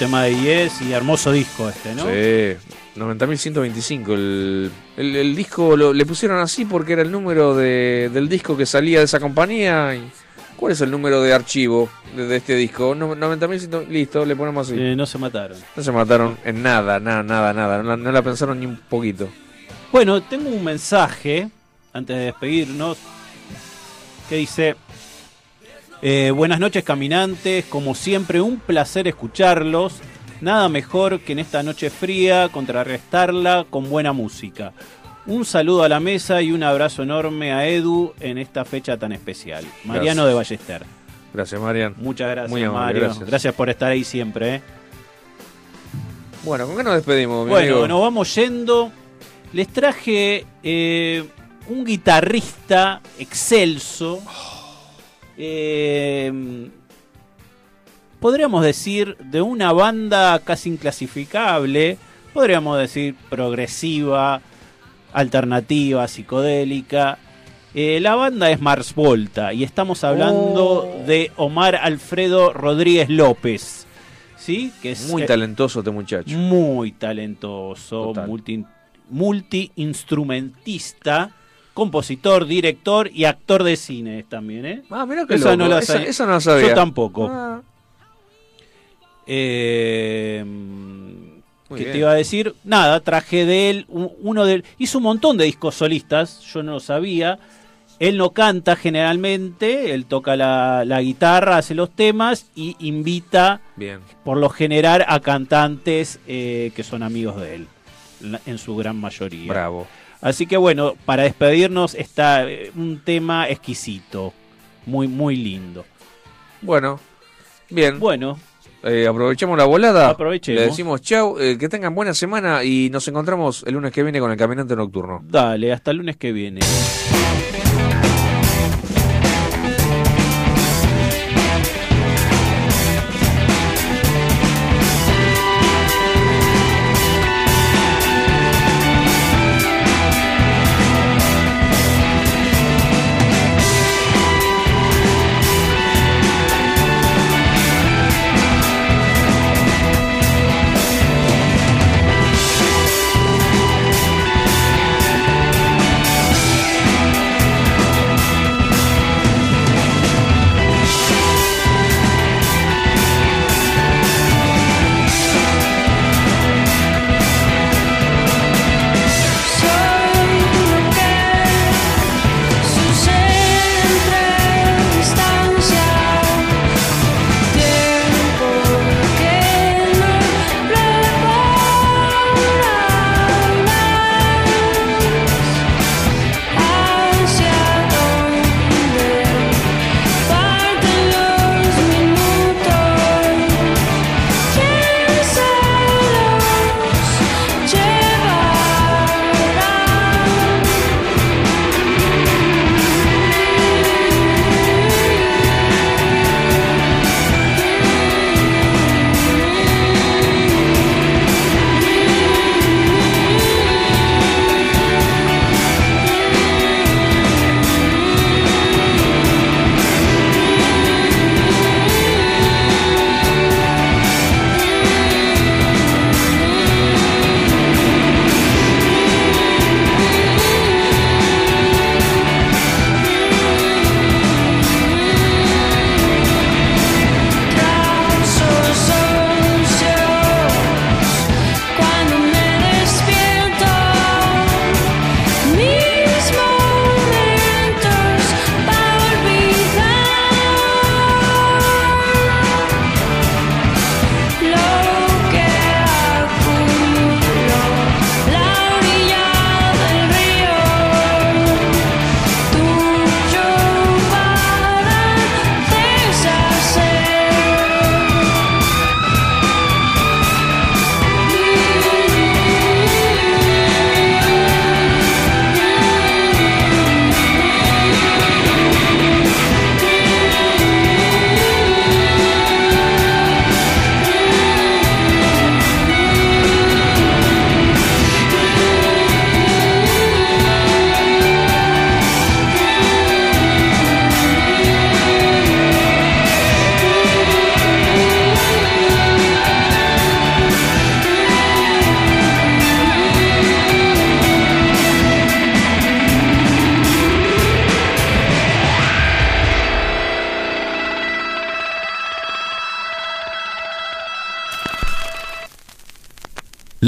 Tema de Yes y hermoso disco este, ¿no? Sí. 90.125. El, el, el disco lo- le pusieron así porque era el número de- del disco que salía de esa compañía. y- ¿Cuál es el número de archivo de, de este disco? No- 90.100. Listo, le ponemos así. Eh, no se mataron. No se mataron en nada, nada, nada, nada. No, la- no la pensaron ni un poquito. Bueno, tengo un mensaje antes de despedirnos que dice: eh, Buenas noches, caminantes. Como siempre, un placer escucharlos. Nada mejor que en esta noche fría contrarrestarla con buena música. Un saludo a la mesa y un abrazo enorme a Edu en esta fecha tan especial. Mariano Gracias. de Ballester. Gracias, Marian. Muchas gracias, Muy amable, Mario. gracias. Gracias. por estar ahí siempre. ¿eh? Bueno, ¿con qué nos despedimos, mi Bueno, amigo? nos vamos yendo. Les traje eh, un guitarrista excelso. Eh, podríamos decir de una banda casi inclasificable. Podríamos decir progresiva, alternativa, psicodélica. Eh, la banda es Mars Volta y estamos hablando Oh. de Omar Alfredo Rodríguez López. ¿Sí? Que es Muy eh, talentoso este muchacho. muy talentoso, Total. multi, multi-instrumentista, compositor, director y actor de cine también, ¿eh? Ah, mirá qué Esa loco. no Esa- sabía. esa no la sabía. Yo tampoco. Ah. Eh, ¿Qué bien. te iba a decir? Nada, traje de él uno de hizo un montón de discos solistas, yo no lo sabía. Él no canta generalmente, él toca la, la guitarra, hace los temas y invita Bien. por lo general a cantantes eh, que son amigos de él, en su gran mayoría. Bravo. Así que bueno, para despedirnos está eh, un tema exquisito, muy muy lindo. Bueno, bien. Bueno, Eh, aprovechemos la volada. Aprovechemos. Le decimos chau, eh, que tengan buena semana y nos encontramos el lunes que viene con el Caminante Nocturno. dale, hasta el lunes que viene.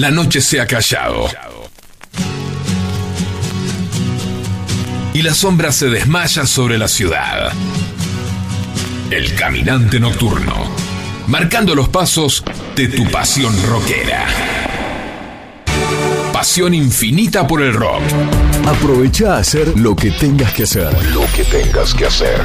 La noche se ha callado. Y la sombra se desmaya sobre la ciudad. El caminante nocturno, marcando los pasos de tu pasión rockera. Pasión infinita por el rock. Aprovecha a hacer lo que tengas que hacer. Lo que tengas que hacer.